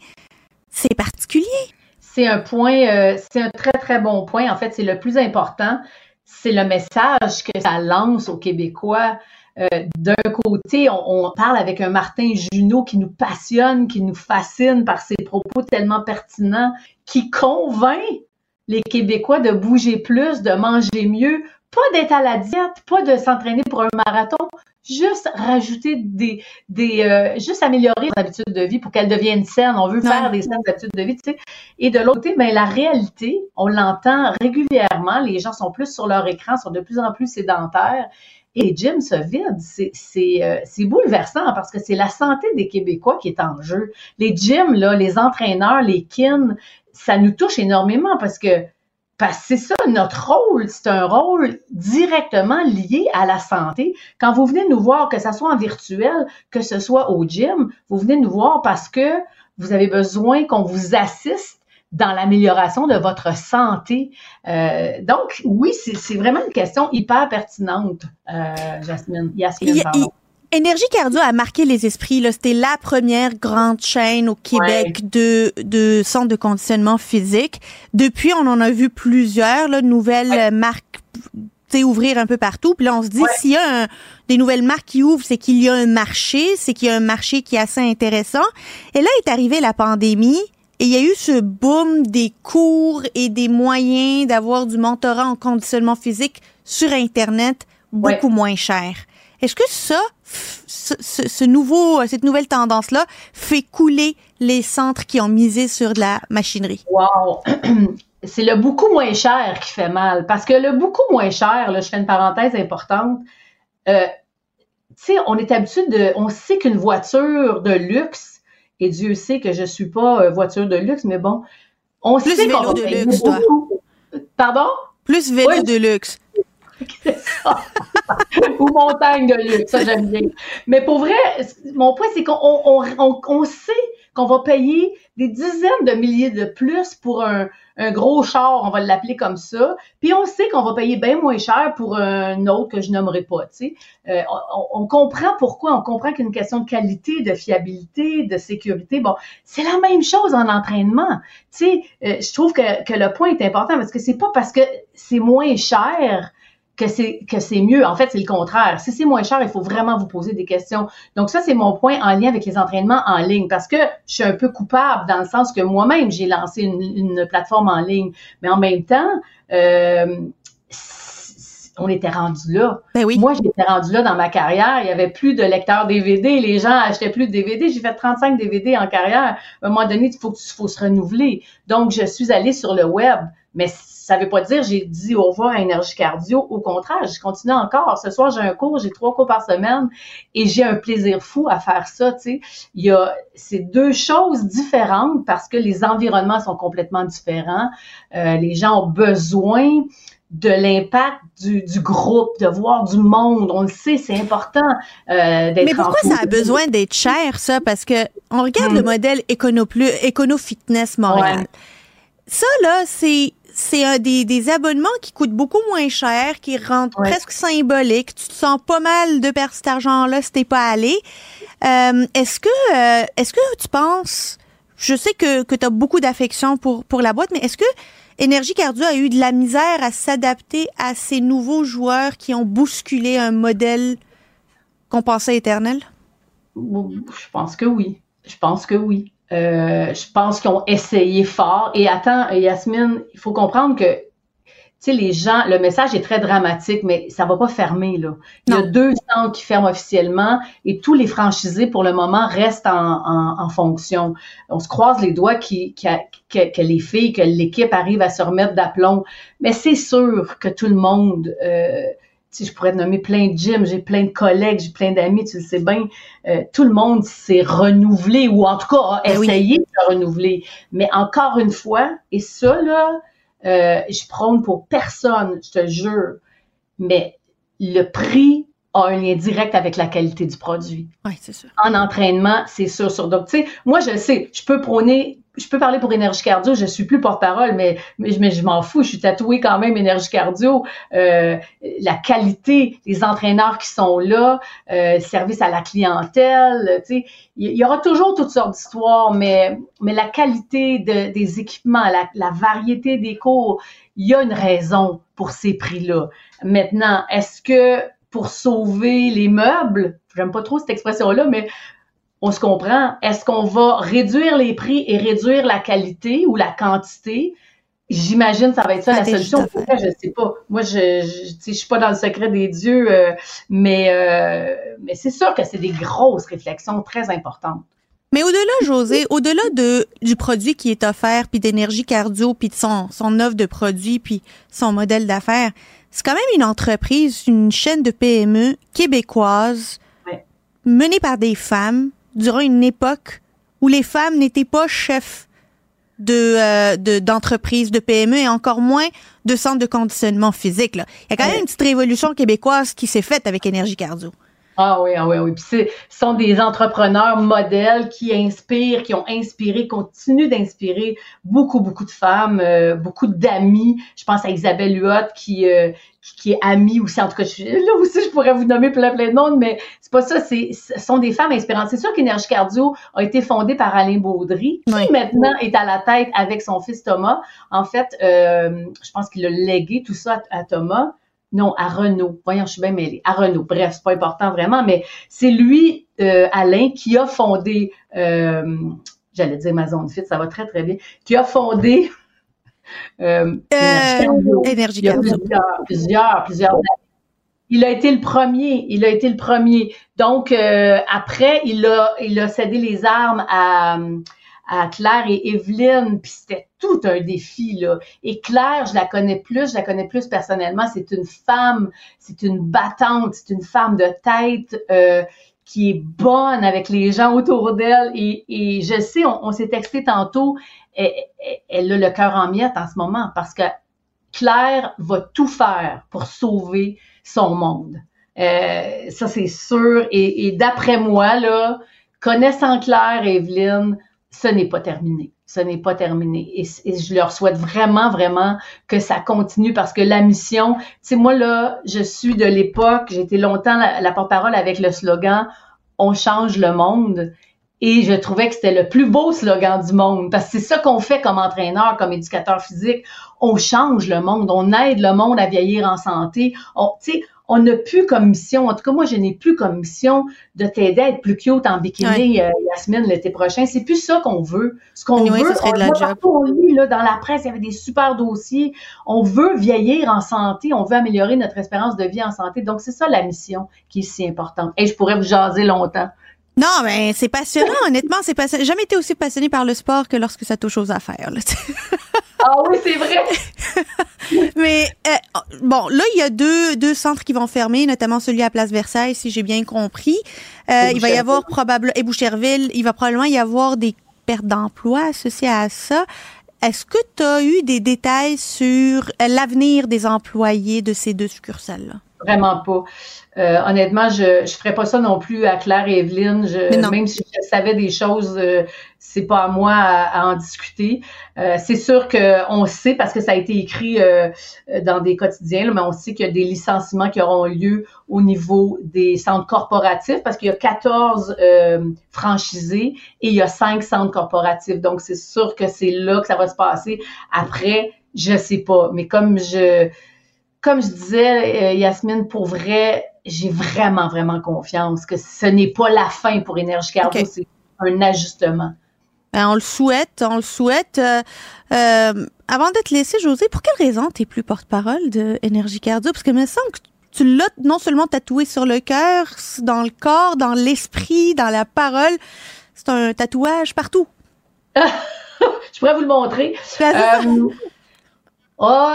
C'est particulier c'est un point, euh, c'est un très, très bon point. En fait, c'est le plus important. C'est le message que ça lance aux Québécois. Euh, d'un côté, on, parle avec un Martin Junot qui nous passionne, qui nous fascine par ses propos tellement pertinents, qui convainc les Québécois de bouger plus, de manger mieux, pas d'être à la diète, pas de s'entraîner pour un marathon, juste rajouter des, des euh, juste améliorer les habitudes de vie pour qu'elles deviennent saines. On veut faire des saines habitudes de vie, tu sais. Et de l'autre côté, mais ben, la réalité, on l'entend régulièrement. Les gens sont plus sur leur écran, sont de plus en plus sédentaires. Et les gyms se vident. C'est euh, bouleversant parce que c'est la santé des Québécois qui est en jeu. Les gyms, là, les entraîneurs, les kins, ça nous touche énormément parce que parce que c'est ça, notre rôle, c'est un rôle directement lié à la santé. Quand vous venez nous voir, que ce soit en virtuel, que ce soit au gym, vous venez nous voir parce que vous avez besoin qu'on vous assiste dans l'amélioration de votre santé. Euh, donc, oui, c'est vraiment une question hyper pertinente, euh, Jasmine. Yasmine, pardon. Énergie Cardio a marqué les esprits. C'était la première grande chaîne au Québec de, de centres de conditionnement physique. Depuis, on en a vu plusieurs là, nouvelles marques ouvrir un peu partout. Puis là, on se dit, s'il y a des nouvelles marques qui ouvrent, c'est qu'il y a un marché, c'est qu'il y a un marché qui est assez intéressant. Et là est arrivée la pandémie. Et il y a eu ce boom des cours et des moyens d'avoir du mentorat en conditionnement physique sur Internet beaucoup moins cher. Est-ce que ça, ce, nouveau, cette nouvelle tendance-là fait couler les centres qui ont misé sur de la machinerie? Wow! [CLEARS THROAT] C'est le beaucoup moins cher qui fait mal. Parce que le beaucoup moins cher, là, je fais une parenthèse importante, euh, tu sais, on est habitué de, on sait qu'une voiture de luxe, et Dieu sait que je suis pas euh, voiture de luxe, mais bon, on Plus sait vélo de luxe, toi. Pardon? Plus vélo de luxe. [LAUGHS] [LAUGHS] Ou montagne ça j'aime bien. Mais pour vrai, mon point, c'est qu'on on, on, on, sait qu'on va payer des dizaines de milliers de plus pour un, un gros char, on va l'appeler comme ça. Puis on sait qu'on va payer bien moins cher pour un autre que je nommerai pas. Tu sais. Euh, on, on, comprend pourquoi, on comprend qu'une question de qualité, de fiabilité, de sécurité, bon, c'est la même chose en entraînement. Tu sais, euh, je trouve que, que le point est important parce que c'est pas parce que c'est moins cher que c'est que c'est mieux. En fait, c'est le contraire. Si c'est moins cher, il faut vraiment vous poser des questions. Donc ça, c'est mon point en lien avec les entraînements en ligne, parce que je suis un peu coupable dans le sens que moi-même j'ai lancé une, plateforme en ligne, mais en même temps, euh, on était rendu là. Ben oui. Moi, j'étais rendu là dans ma carrière. Il y avait plus de lecteurs DVD. Les gens achetaient plus de DVD. J'ai fait 35 DVD en carrière. À un moment donné, il faut, faut se renouveler. Donc, je suis allée sur le web. Mais ça veut pas dire j'ai dit au revoir à énergie cardio. Au contraire, je continue encore. Ce soir, j'ai un cours, j'ai trois cours par semaine et j'ai un plaisir fou à faire ça. Tu sais, il y a c'est deux choses différentes parce que les environnements sont complètement différents. Euh, les gens ont besoin de l'impact du, du, groupe, de voir du monde. On le sait, c'est important euh, d'être Mais pourquoi ça a besoin d'être cher, ça? Parce que on regarde le hmm. modèle Econo, plus, Econo Fitness Montréal. Ça, là, c'est c'est un des, des, abonnements qui coûtent beaucoup moins cher, qui rendent presque symbolique. Tu te sens pas mal de perdre cet argent-là si t'es pas allé. Euh, est-ce que euh, est-ce que tu penses je sais que, que tu as beaucoup d'affection pour, pour la boîte, mais est-ce que Énergie Cardio a eu de la misère à s'adapter à ces nouveaux joueurs qui ont bousculé un modèle qu'on pensait éternel? Je pense que oui. Je pense que oui. Euh, je pense qu'ils ont essayé fort. Et attends, Yasmine, il faut comprendre que tu sais, les gens, le message est très dramatique, mais ça va pas fermer, là. Il y a deux centres qui ferment officiellement et tous les franchisés, pour le moment, restent en, en, fonction. On se croise les doigts qui, qui, que, que, les filles, que l'équipe arrive à se remettre d'aplomb. Mais c'est sûr que tout le monde, euh, si je pourrais te nommer plein de gyms, j'ai plein de collègues, j'ai plein d'amis, tu le sais bien, euh, tout le monde s'est renouvelé ou en tout cas a ben essayé de se renouveler. Mais encore une fois, et ça, là, euh, je prône pour personne, je te jure, mais le prix a un lien direct avec la qualité du produit. Oui, c'est sûr. En entraînement, c'est sûr, sûr. Donc, tu sais, moi, je sais, je peux prôner je peux parler pour énergie cardio, je suis plus porte-parole, mais, je m'en fous, je suis tatouée quand même énergie cardio. Euh, la qualité des entraîneurs qui sont là, euh, service à la clientèle, tu sais, il y, aura toujours toutes sortes d'histoires, mais, mais la qualité de, des équipements, la, la variété des cours, il y a une raison pour ces prix-là. Maintenant, est-ce que pour sauver les meubles, j'aime pas trop cette expression-là, mais on se comprend? Est-ce qu'on va réduire les prix et réduire la qualité ou la quantité? J'imagine que ça va être ça la solution. Je sais pas. Moi, je, je, suis pas dans le secret des dieux, euh, mais, euh, mais c'est sûr que c'est des grosses réflexions très importantes. Mais au-delà, José, au-delà de du produit qui est offert, puis d'énergie cardio, puis de son, son offre de produits, puis son modèle d'affaires, c'est quand même une entreprise, une chaîne de PME québécoise menée par des femmes durant une époque où les femmes n'étaient pas chefs de euh, d'entreprises, de, PME et encore moins de centres de conditionnement physique. Là. Il y a quand même une petite révolution québécoise qui s'est faite avec Énergie Cardio. Ah oui, ah oui, oui. Puis ce sont des entrepreneurs modèles qui inspirent, qui ont inspiré, continuent d'inspirer beaucoup, beaucoup de femmes, euh, beaucoup d'amis. Je pense à Isabelle Huot qui, euh, qui, est amie aussi. En tout cas, je, là aussi, je pourrais vous nommer plein, plein de monde, mais c'est pas ça. C'est, ce sont des femmes inspirantes. C'est sûr qu'Énergie Cardio a été fondée par Alain Baudry, qui maintenant est à la tête avec son fils Thomas. En fait, euh, je pense qu'il a légué tout ça à Thomas. Non, à Renault. Voyons, je suis bien mêlée. À Renault. Bref, c'est pas important vraiment, mais c'est lui, euh, Alain, qui a fondé, euh, j'allais dire ma zone fit, ça va très, très bien, qui a fondé [LAUGHS] euh, Énergie y a plusieurs, plusieurs, plusieurs il a été le premier. Il a été le premier. Donc après, il a, il a cédé les armes à, à Claire et Evelyne, puis c'était tout un défi là. Et Claire, je la connais plus, je la connais plus personnellement. C'est une femme, c'est une battante, c'est une femme de tête euh, qui est bonne avec les gens autour d'elle. Et, je sais, on, s'est texté tantôt, elle, elle, a le cœur en miettes en ce moment parce que Claire va tout faire pour sauver son monde. Euh, ça, c'est sûr. Et, et d'après moi, là, connaissant Claire et Evelyne, ce n'est pas terminé. Ce n'est pas terminé. Et, je leur souhaite vraiment, vraiment que ça continue parce que la mission, tu sais, moi là, je suis de l'époque, été longtemps la, porte-parole avec le slogan On change le monde. Et je trouvais que c'était le plus beau slogan du monde parce que c'est ça qu'on fait comme entraîneur, comme éducateur physique. On change le monde, on aide le monde à vieillir en santé. On, on n'a plus comme mission, en tout cas moi je n'ai plus comme mission de t'aider à être plus cute en bikini euh, la semaine l'été prochain. C'est plus ça qu'on veut. Ce qu'on veut, on, de la job. on lit là, dans la presse, il y avait des super dossiers. On veut vieillir en santé, on veut améliorer notre espérance de vie en santé. Donc c'est ça la mission qui est si importante. Et je pourrais vous jaser longtemps. Non, mais c'est passionnant, honnêtement, c'est passionnant. J'ai jamais été aussi passionné par le sport que lorsque ça touche aux affaires. Là. [LAUGHS] Ah oui, c'est vrai. [LAUGHS] Mais euh, bon, là, il y a deux, deux centres qui vont fermer, notamment celui à Place Versailles, si j'ai bien compris. Euh, il va y avoir probablement, et Boucherville, il va probablement y avoir des pertes d'emploi associées à ça. Est-ce que tu as eu des détails sur l'avenir des employés de ces deux succursales-là? Vraiment pas. Euh, honnêtement, je ne ferais pas ça non plus à Claire et Evelyne. Je, même si je savais des choses, euh, c'est pas à moi à, en discuter. Euh, c'est sûr qu'on sait, parce que ça a été écrit euh, dans des quotidiens, mais on sait qu'il y a des licenciements qui auront lieu au niveau des centres corporatifs, parce qu'il y a 14 franchisés et il y a 5 centres corporatifs. Donc, c'est sûr que c'est là que ça va se passer. Après, je sais pas. Mais comme je comme je disais, Yasmine, pour vrai, j'ai vraiment, vraiment confiance que ce n'est pas la fin pour Énergie Cardio, c'est un ajustement. Ben, on le souhaite, on le souhaite. Euh, euh, avant de te laisser, José, pour quelle raison tu n'es plus porte-parole de Énergie Cardio? Parce que me semble que tu l'as non seulement tatoué sur le cœur, dans le corps, dans l'esprit, dans la parole. C'est un tatouage partout. [LAUGHS] je pourrais vous le montrer. Euh, oh,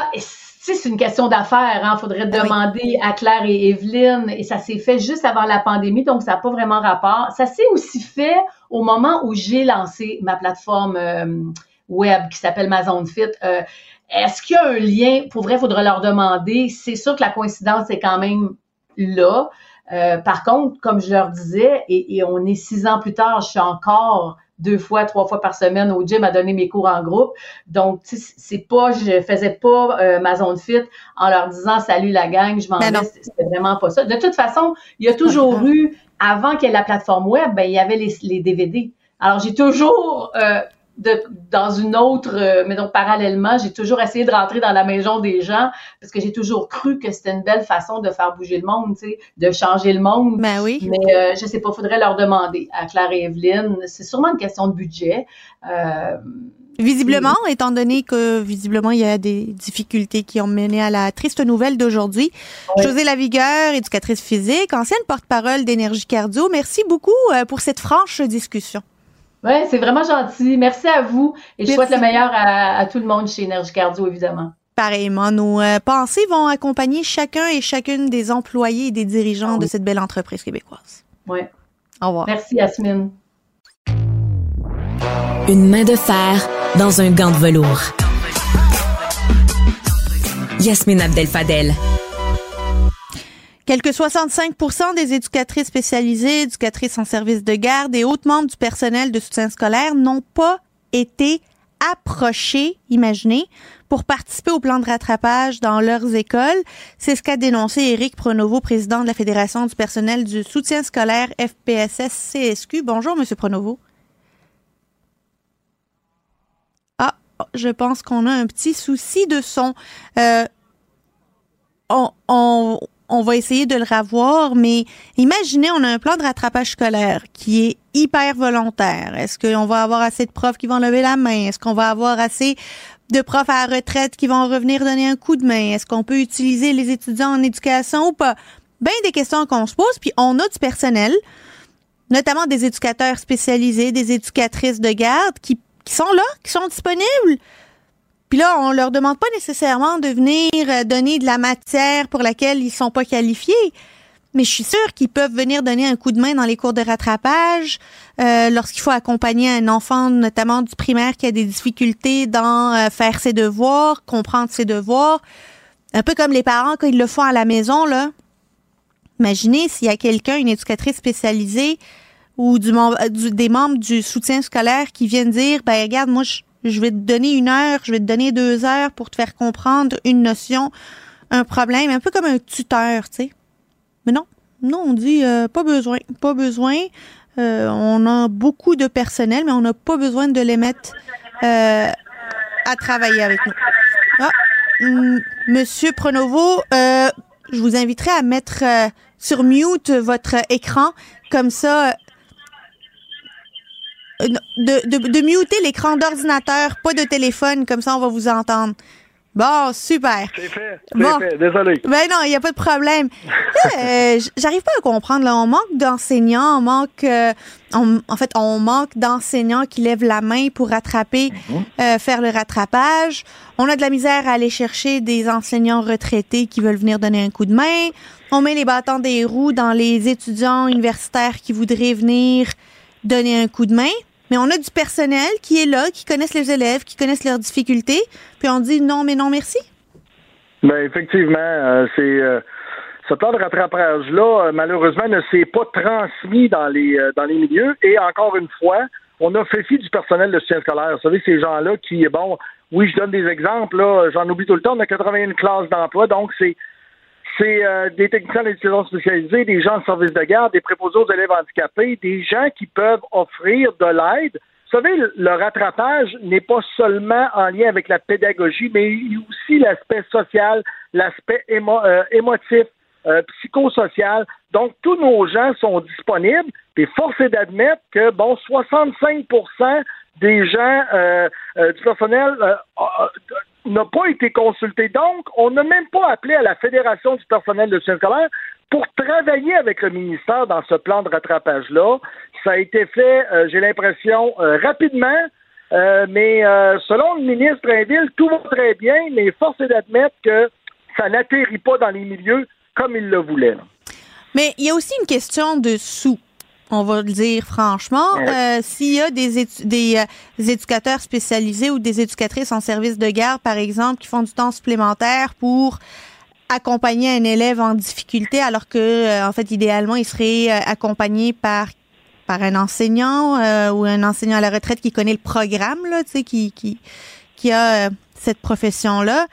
c'est une question d'affaires. Il hein. faudrait ah demander à Claire et Evelyne. Et ça s'est fait juste avant la pandémie, donc ça n'a pas vraiment rapport. Ça s'est aussi fait au moment où j'ai lancé ma plateforme euh, web qui s'appelle Ma Zone Fit. Euh, est-ce qu'il y a un lien? Pour vrai, il faudrait leur demander. C'est sûr que la coïncidence est quand même là. Euh, par contre, comme je leur disais, et, et, on est six ans plus tard, je suis encore deux fois, trois fois par semaine au gym à donner mes cours en groupe. Donc, c'est pas, je faisais pas euh, ma zone fit en leur disant salut la gang, je m'en vais. C'était vraiment pas ça. De toute façon, il y a toujours eu, avant qu'il y ait la plateforme web, ben, il y avait les, les DVD. Alors, j'ai toujours euh, de, dans une autre, euh, mais donc parallèlement, j'ai toujours essayé de rentrer dans la maison des gens parce que j'ai toujours cru que c'était une belle façon de faire bouger le monde, de changer le monde. Ben oui. Mais euh, je sais pas, faudrait leur demander à Claire et Evelyne. C'est sûrement une question de budget. Euh, Visiblement, étant donné que visiblement il y a des difficultés qui ont mené à la triste nouvelle d'aujourd'hui. José Lavigueur, éducatrice physique, ancienne porte-parole d'énergie cardio, merci beaucoup euh, pour cette franche discussion. Oui, c'est vraiment gentil. Merci à vous et je souhaite le meilleur à, tout le monde chez Énergie Cardio, évidemment. Pareillement, nos euh, pensées vont accompagner chacun et chacune des employés et des dirigeants de cette belle entreprise québécoise. Oui. Au revoir. Merci, Yasmine. Une main de fer dans un gant de velours. Yasmine Abdel-Fadel. Quelques 65% des éducatrices spécialisées, éducatrices en service de garde et autres membres du personnel de soutien scolaire n'ont pas été approchés, imaginez, pour participer au plan de rattrapage dans leurs écoles. C'est ce qu'a dénoncé Éric Pronovo, président de la Fédération du personnel du soutien scolaire FPSS-CSQ. Bonjour, Monsieur Pronovo. Ah, je pense qu'on a un petit souci de son. Euh, on, on, on va essayer de le revoir, mais imaginez, on a un plan de rattrapage scolaire qui est hyper volontaire. Est-ce qu'on va avoir assez de profs qui vont lever la main? Est-ce qu'on va avoir assez de profs à la retraite qui vont revenir donner un coup de main? Est-ce qu'on peut utiliser les étudiants en éducation ou pas? Bien des questions qu'on se pose, puis on a du personnel, notamment des éducateurs spécialisés, des éducatrices de garde qui sont là, qui sont disponibles. Puis là, on leur demande pas nécessairement de venir euh, donner de la matière pour laquelle ils sont pas qualifiés. Mais je suis sûre qu'ils peuvent venir donner un coup de main dans les cours de rattrapage euh, lorsqu'il faut accompagner un enfant, notamment du primaire, qui a des difficultés dans euh, faire ses devoirs, comprendre ses devoirs. Un peu comme les parents quand ils le font à la maison, là. Imaginez s'il y a quelqu'un, une éducatrice spécialisée ou du, des membres du soutien scolaire qui viennent dire, ben regarde, moi je je vais te donner une heure, je vais te donner deux heures pour te faire comprendre une notion, un problème, un peu comme un tuteur, tu sais. Mais non, non, on dit euh, pas besoin, pas besoin. Euh, on a beaucoup de personnel, mais on n'a pas besoin de les mettre euh, à travailler avec nous. Ah, Monsieur Pronovo, je vous inviterai à mettre sur mute votre écran, comme ça de, de, de muter l'écran d'ordinateur, pas de téléphone, comme ça on va vous entendre. Bon, super. C'est fait. C'est fait. Désolé. Ben non, il n'y a pas de problème. [LAUGHS] euh, J'arrive pas à comprendre. Là. On manque d'enseignants, on manque. Euh, en fait, on manque d'enseignants qui lèvent la main pour rattraper, mhm. euh, faire le rattrapage. On a de la misère à aller chercher des enseignants retraités qui veulent venir donner un coup de main. On met les bâtons des roues dans les étudiants universitaires qui voudraient venir donner un coup de main. Mais on a du personnel qui est là, qui connaissent les élèves, qui connaissent leurs difficultés, puis on dit non, mais non, merci. Ben effectivement, euh, c'est euh, ce plan de rattrapage-là, euh, malheureusement, ne s'est pas transmis dans les dans les milieux. Et encore une fois, on a fait fi du personnel de soutien scolaire. Vous savez, ces gens-là qui, bon, oui, je donne des exemples, là, j'en oublie tout le temps, on a 81 classes d'emploi, donc c'est c'est euh, des techniciens d'éducation spécialisés, des gens de service de garde, des préposés aux élèves handicapés, des gens qui peuvent offrir de l'aide. Vous savez, le rattrapage n'est pas seulement en lien avec la pédagogie, mais aussi l'aspect social, l'aspect euh, émotif, euh, psychosocial. Donc, tous nos gens sont disponibles. Et force est d'admettre que, bon, 65% des gens du personnel n'a pas été consulté. Donc, on n'a même pas appelé à la Fédération du personnel de soins scolaire pour travailler avec le ministère dans ce plan de rattrapage-là. Ça a été fait, euh, j'ai l'impression, euh, rapidement, euh, mais selon le ministre Indil, tout va très bien, mais force est d'admettre que ça n'atterrit pas dans les milieux comme il le voulait. Mais il y a aussi une question de sous on va le dire franchement. Euh, s'il y a des, des, euh, éducateurs spécialisés ou des éducatrices en service de garde, par exemple, qui font du temps supplémentaire pour accompagner un élève en difficulté, alors que, euh, en fait, idéalement, il serait accompagné par par un enseignant ou un enseignant à la retraite qui connaît le programme, là, tu sais, qui, qui, qui a cette profession-là,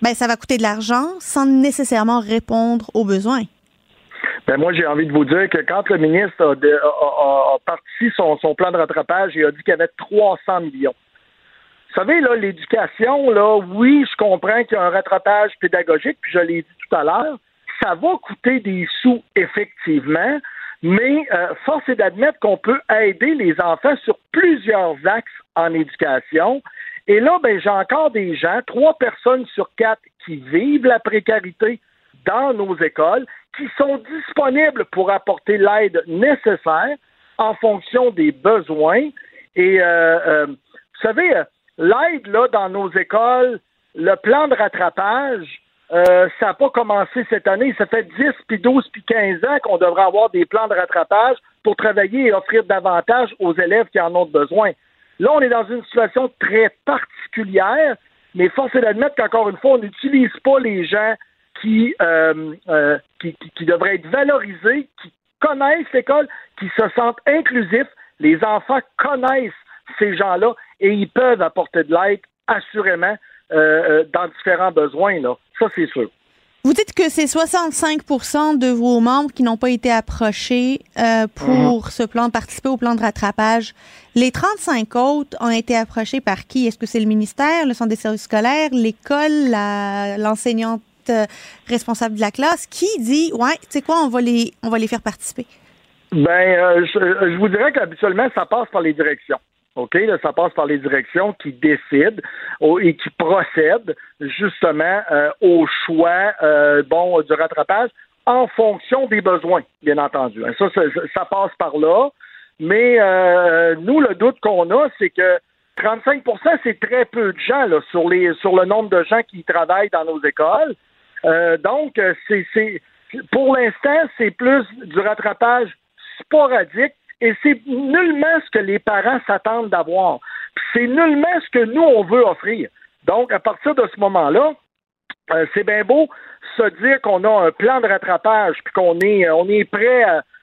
ben ça va coûter de l'argent sans nécessairement répondre aux besoins. Ben moi, j'ai envie de vous dire que quand le ministre a, parti son, plan de rattrapage, il a dit qu'il y avait 300 millions. Vous savez, là, l'éducation, là, oui, je comprends qu'il y a un rattrapage pédagogique, puis je l'ai dit tout à l'heure, ça va coûter des sous, effectivement, mais euh, force est d'admettre qu'on peut aider les enfants sur plusieurs axes en éducation. Et là, ben, j'ai encore des gens, trois personnes sur quatre qui vivent la précarité dans nos écoles qui sont disponibles pour apporter l'aide nécessaire en fonction des besoins. Et euh, euh, vous savez, l'aide là dans nos écoles, le plan de rattrapage, euh, ça n'a pas commencé cette année. Ça fait 10, puis 12, puis 15 ans qu'on devrait avoir des plans de rattrapage pour travailler et offrir davantage aux élèves qui en ont besoin. Là, on est dans une situation très particulière, mais force est d'admettre qu'encore une fois, on n'utilise pas les gens euh, euh, qui, qui, devraient être valorisés, qui connaissent l'école, qui se sentent inclusifs. Les enfants connaissent ces gens-là et ils peuvent apporter de l'aide assurément euh, dans différents besoins. Là. Ça, c'est sûr. Vous dites que c'est 65% de vos membres qui n'ont pas été approchés pour mhm. ce plan, participer au plan de rattrapage. Les 35 autres ont été approchés par qui? Est-ce que c'est le ministère, le centre des services scolaires, l'école, l'enseignante euh, responsable de la classe qui dit ouais, tu sais quoi, on va les on va les faire participer? Ben, euh, je, vous dirais qu'habituellement, ça passe par les directions. OK? ça passe par les directions qui décident et qui procèdent justement euh, au choix bon du rattrapage en fonction des besoins, bien entendu. Ça, ça, passe par là. Mais nous, le doute qu'on a, c'est que 35 c'est très peu de gens là, sur, les, sur le nombre de gens qui travaillent dans nos écoles. Euh, donc, euh, c'est, pour l'instant, c'est plus du rattrapage sporadique et c'est nullement ce que les parents s'attendent d'avoir. C'est nullement ce que nous, on veut offrir. Donc, à partir de ce moment-là, euh, c'est bien beau se dire qu'on a un plan de rattrapage puis qu'on est, on est prêt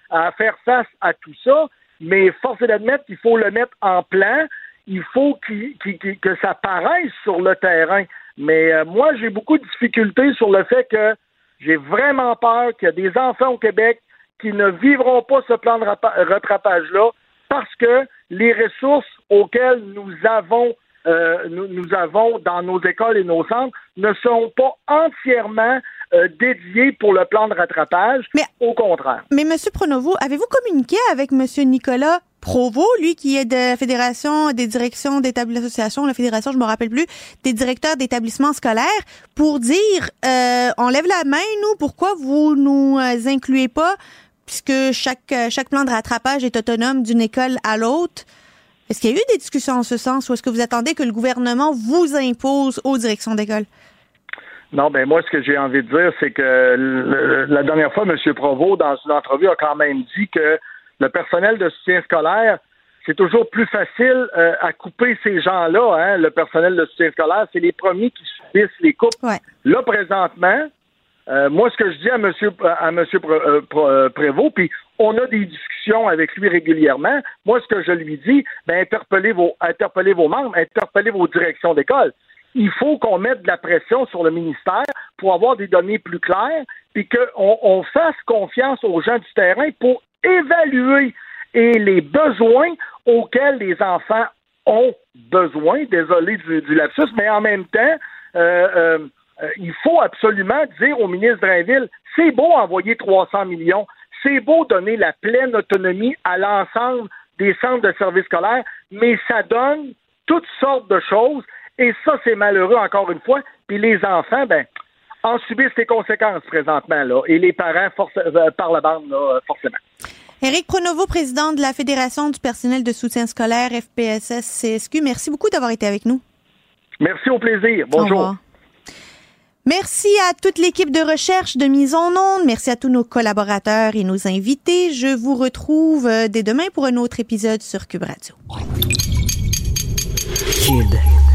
à, faire face à tout ça, mais force est d'admettre qu'il faut le mettre en plan. Il faut que ça paraisse sur le terrain. Mais euh, moi, j'ai beaucoup de difficultés sur le fait que j'ai vraiment peur qu'il y a des enfants au Québec qui ne vivront pas ce plan de rattrapage-là parce que les ressources auxquelles nous avons euh, nous, avons dans nos écoles et nos centres ne sont pas entièrement euh, dédiés pour le plan de rattrapage. Mais, au contraire. Mais M. Pronovo, avez-vous communiqué avec M. Nicolas Provo, lui qui est de la Fédération des directions d'établissements, la Fédération, je me rappelle plus, des directeurs d'établissements scolaires, pour dire, euh, on lève la main, nous, pourquoi vous nous euh, incluez pas, puisque chaque, euh, chaque plan de rattrapage est autonome d'une école à l'autre. Est-ce qu'il y a eu des discussions en ce sens ou est-ce que vous attendez que le gouvernement vous impose aux directions d'école? Non, ben moi, ce que j'ai envie de dire, c'est que la dernière fois, M. Provost, dans une entrevue, a quand même dit que le personnel de soutien scolaire, c'est toujours plus facile euh, à couper ces gens-là, hein, le personnel de soutien scolaire. C'est les premiers qui subissent les coupes. Là, présentement, euh, moi, ce que je dis à Monsieur à Monsieur euh, Prévost, puis on a des discussions avec lui régulièrement. Moi, ce que je lui dis, ben interpellez vos interpellez vos membres, interpellez vos directions d'école. Il faut qu'on mette de la pression sur le ministère pour avoir des données plus claires, puis qu'on on fasse confiance aux gens du terrain pour évaluer et les besoins auxquels les enfants ont besoin. Désolé du, lapsus, mais en même temps, euh, euh, il faut absolument dire au ministre Drainville, c'est beau envoyer 300 millions, c'est beau donner la pleine autonomie à l'ensemble des centres de services scolaires, mais ça donne toutes sortes de choses, et ça, c'est malheureux encore une fois. Puis les enfants, ben, en subissent les conséquences présentement, là, et les parents par la bande, là, forcément. Éric Pronovo, président de la Fédération du personnel de soutien scolaire FPSS-CSQ, merci beaucoup d'avoir été avec nous. Merci, au plaisir. Bonjour. Merci à toute l'équipe de recherche de mise en onde. Merci à tous nos collaborateurs et nos invités. Je vous retrouve euh, dès demain pour un autre épisode sur Cube Radio. Cube.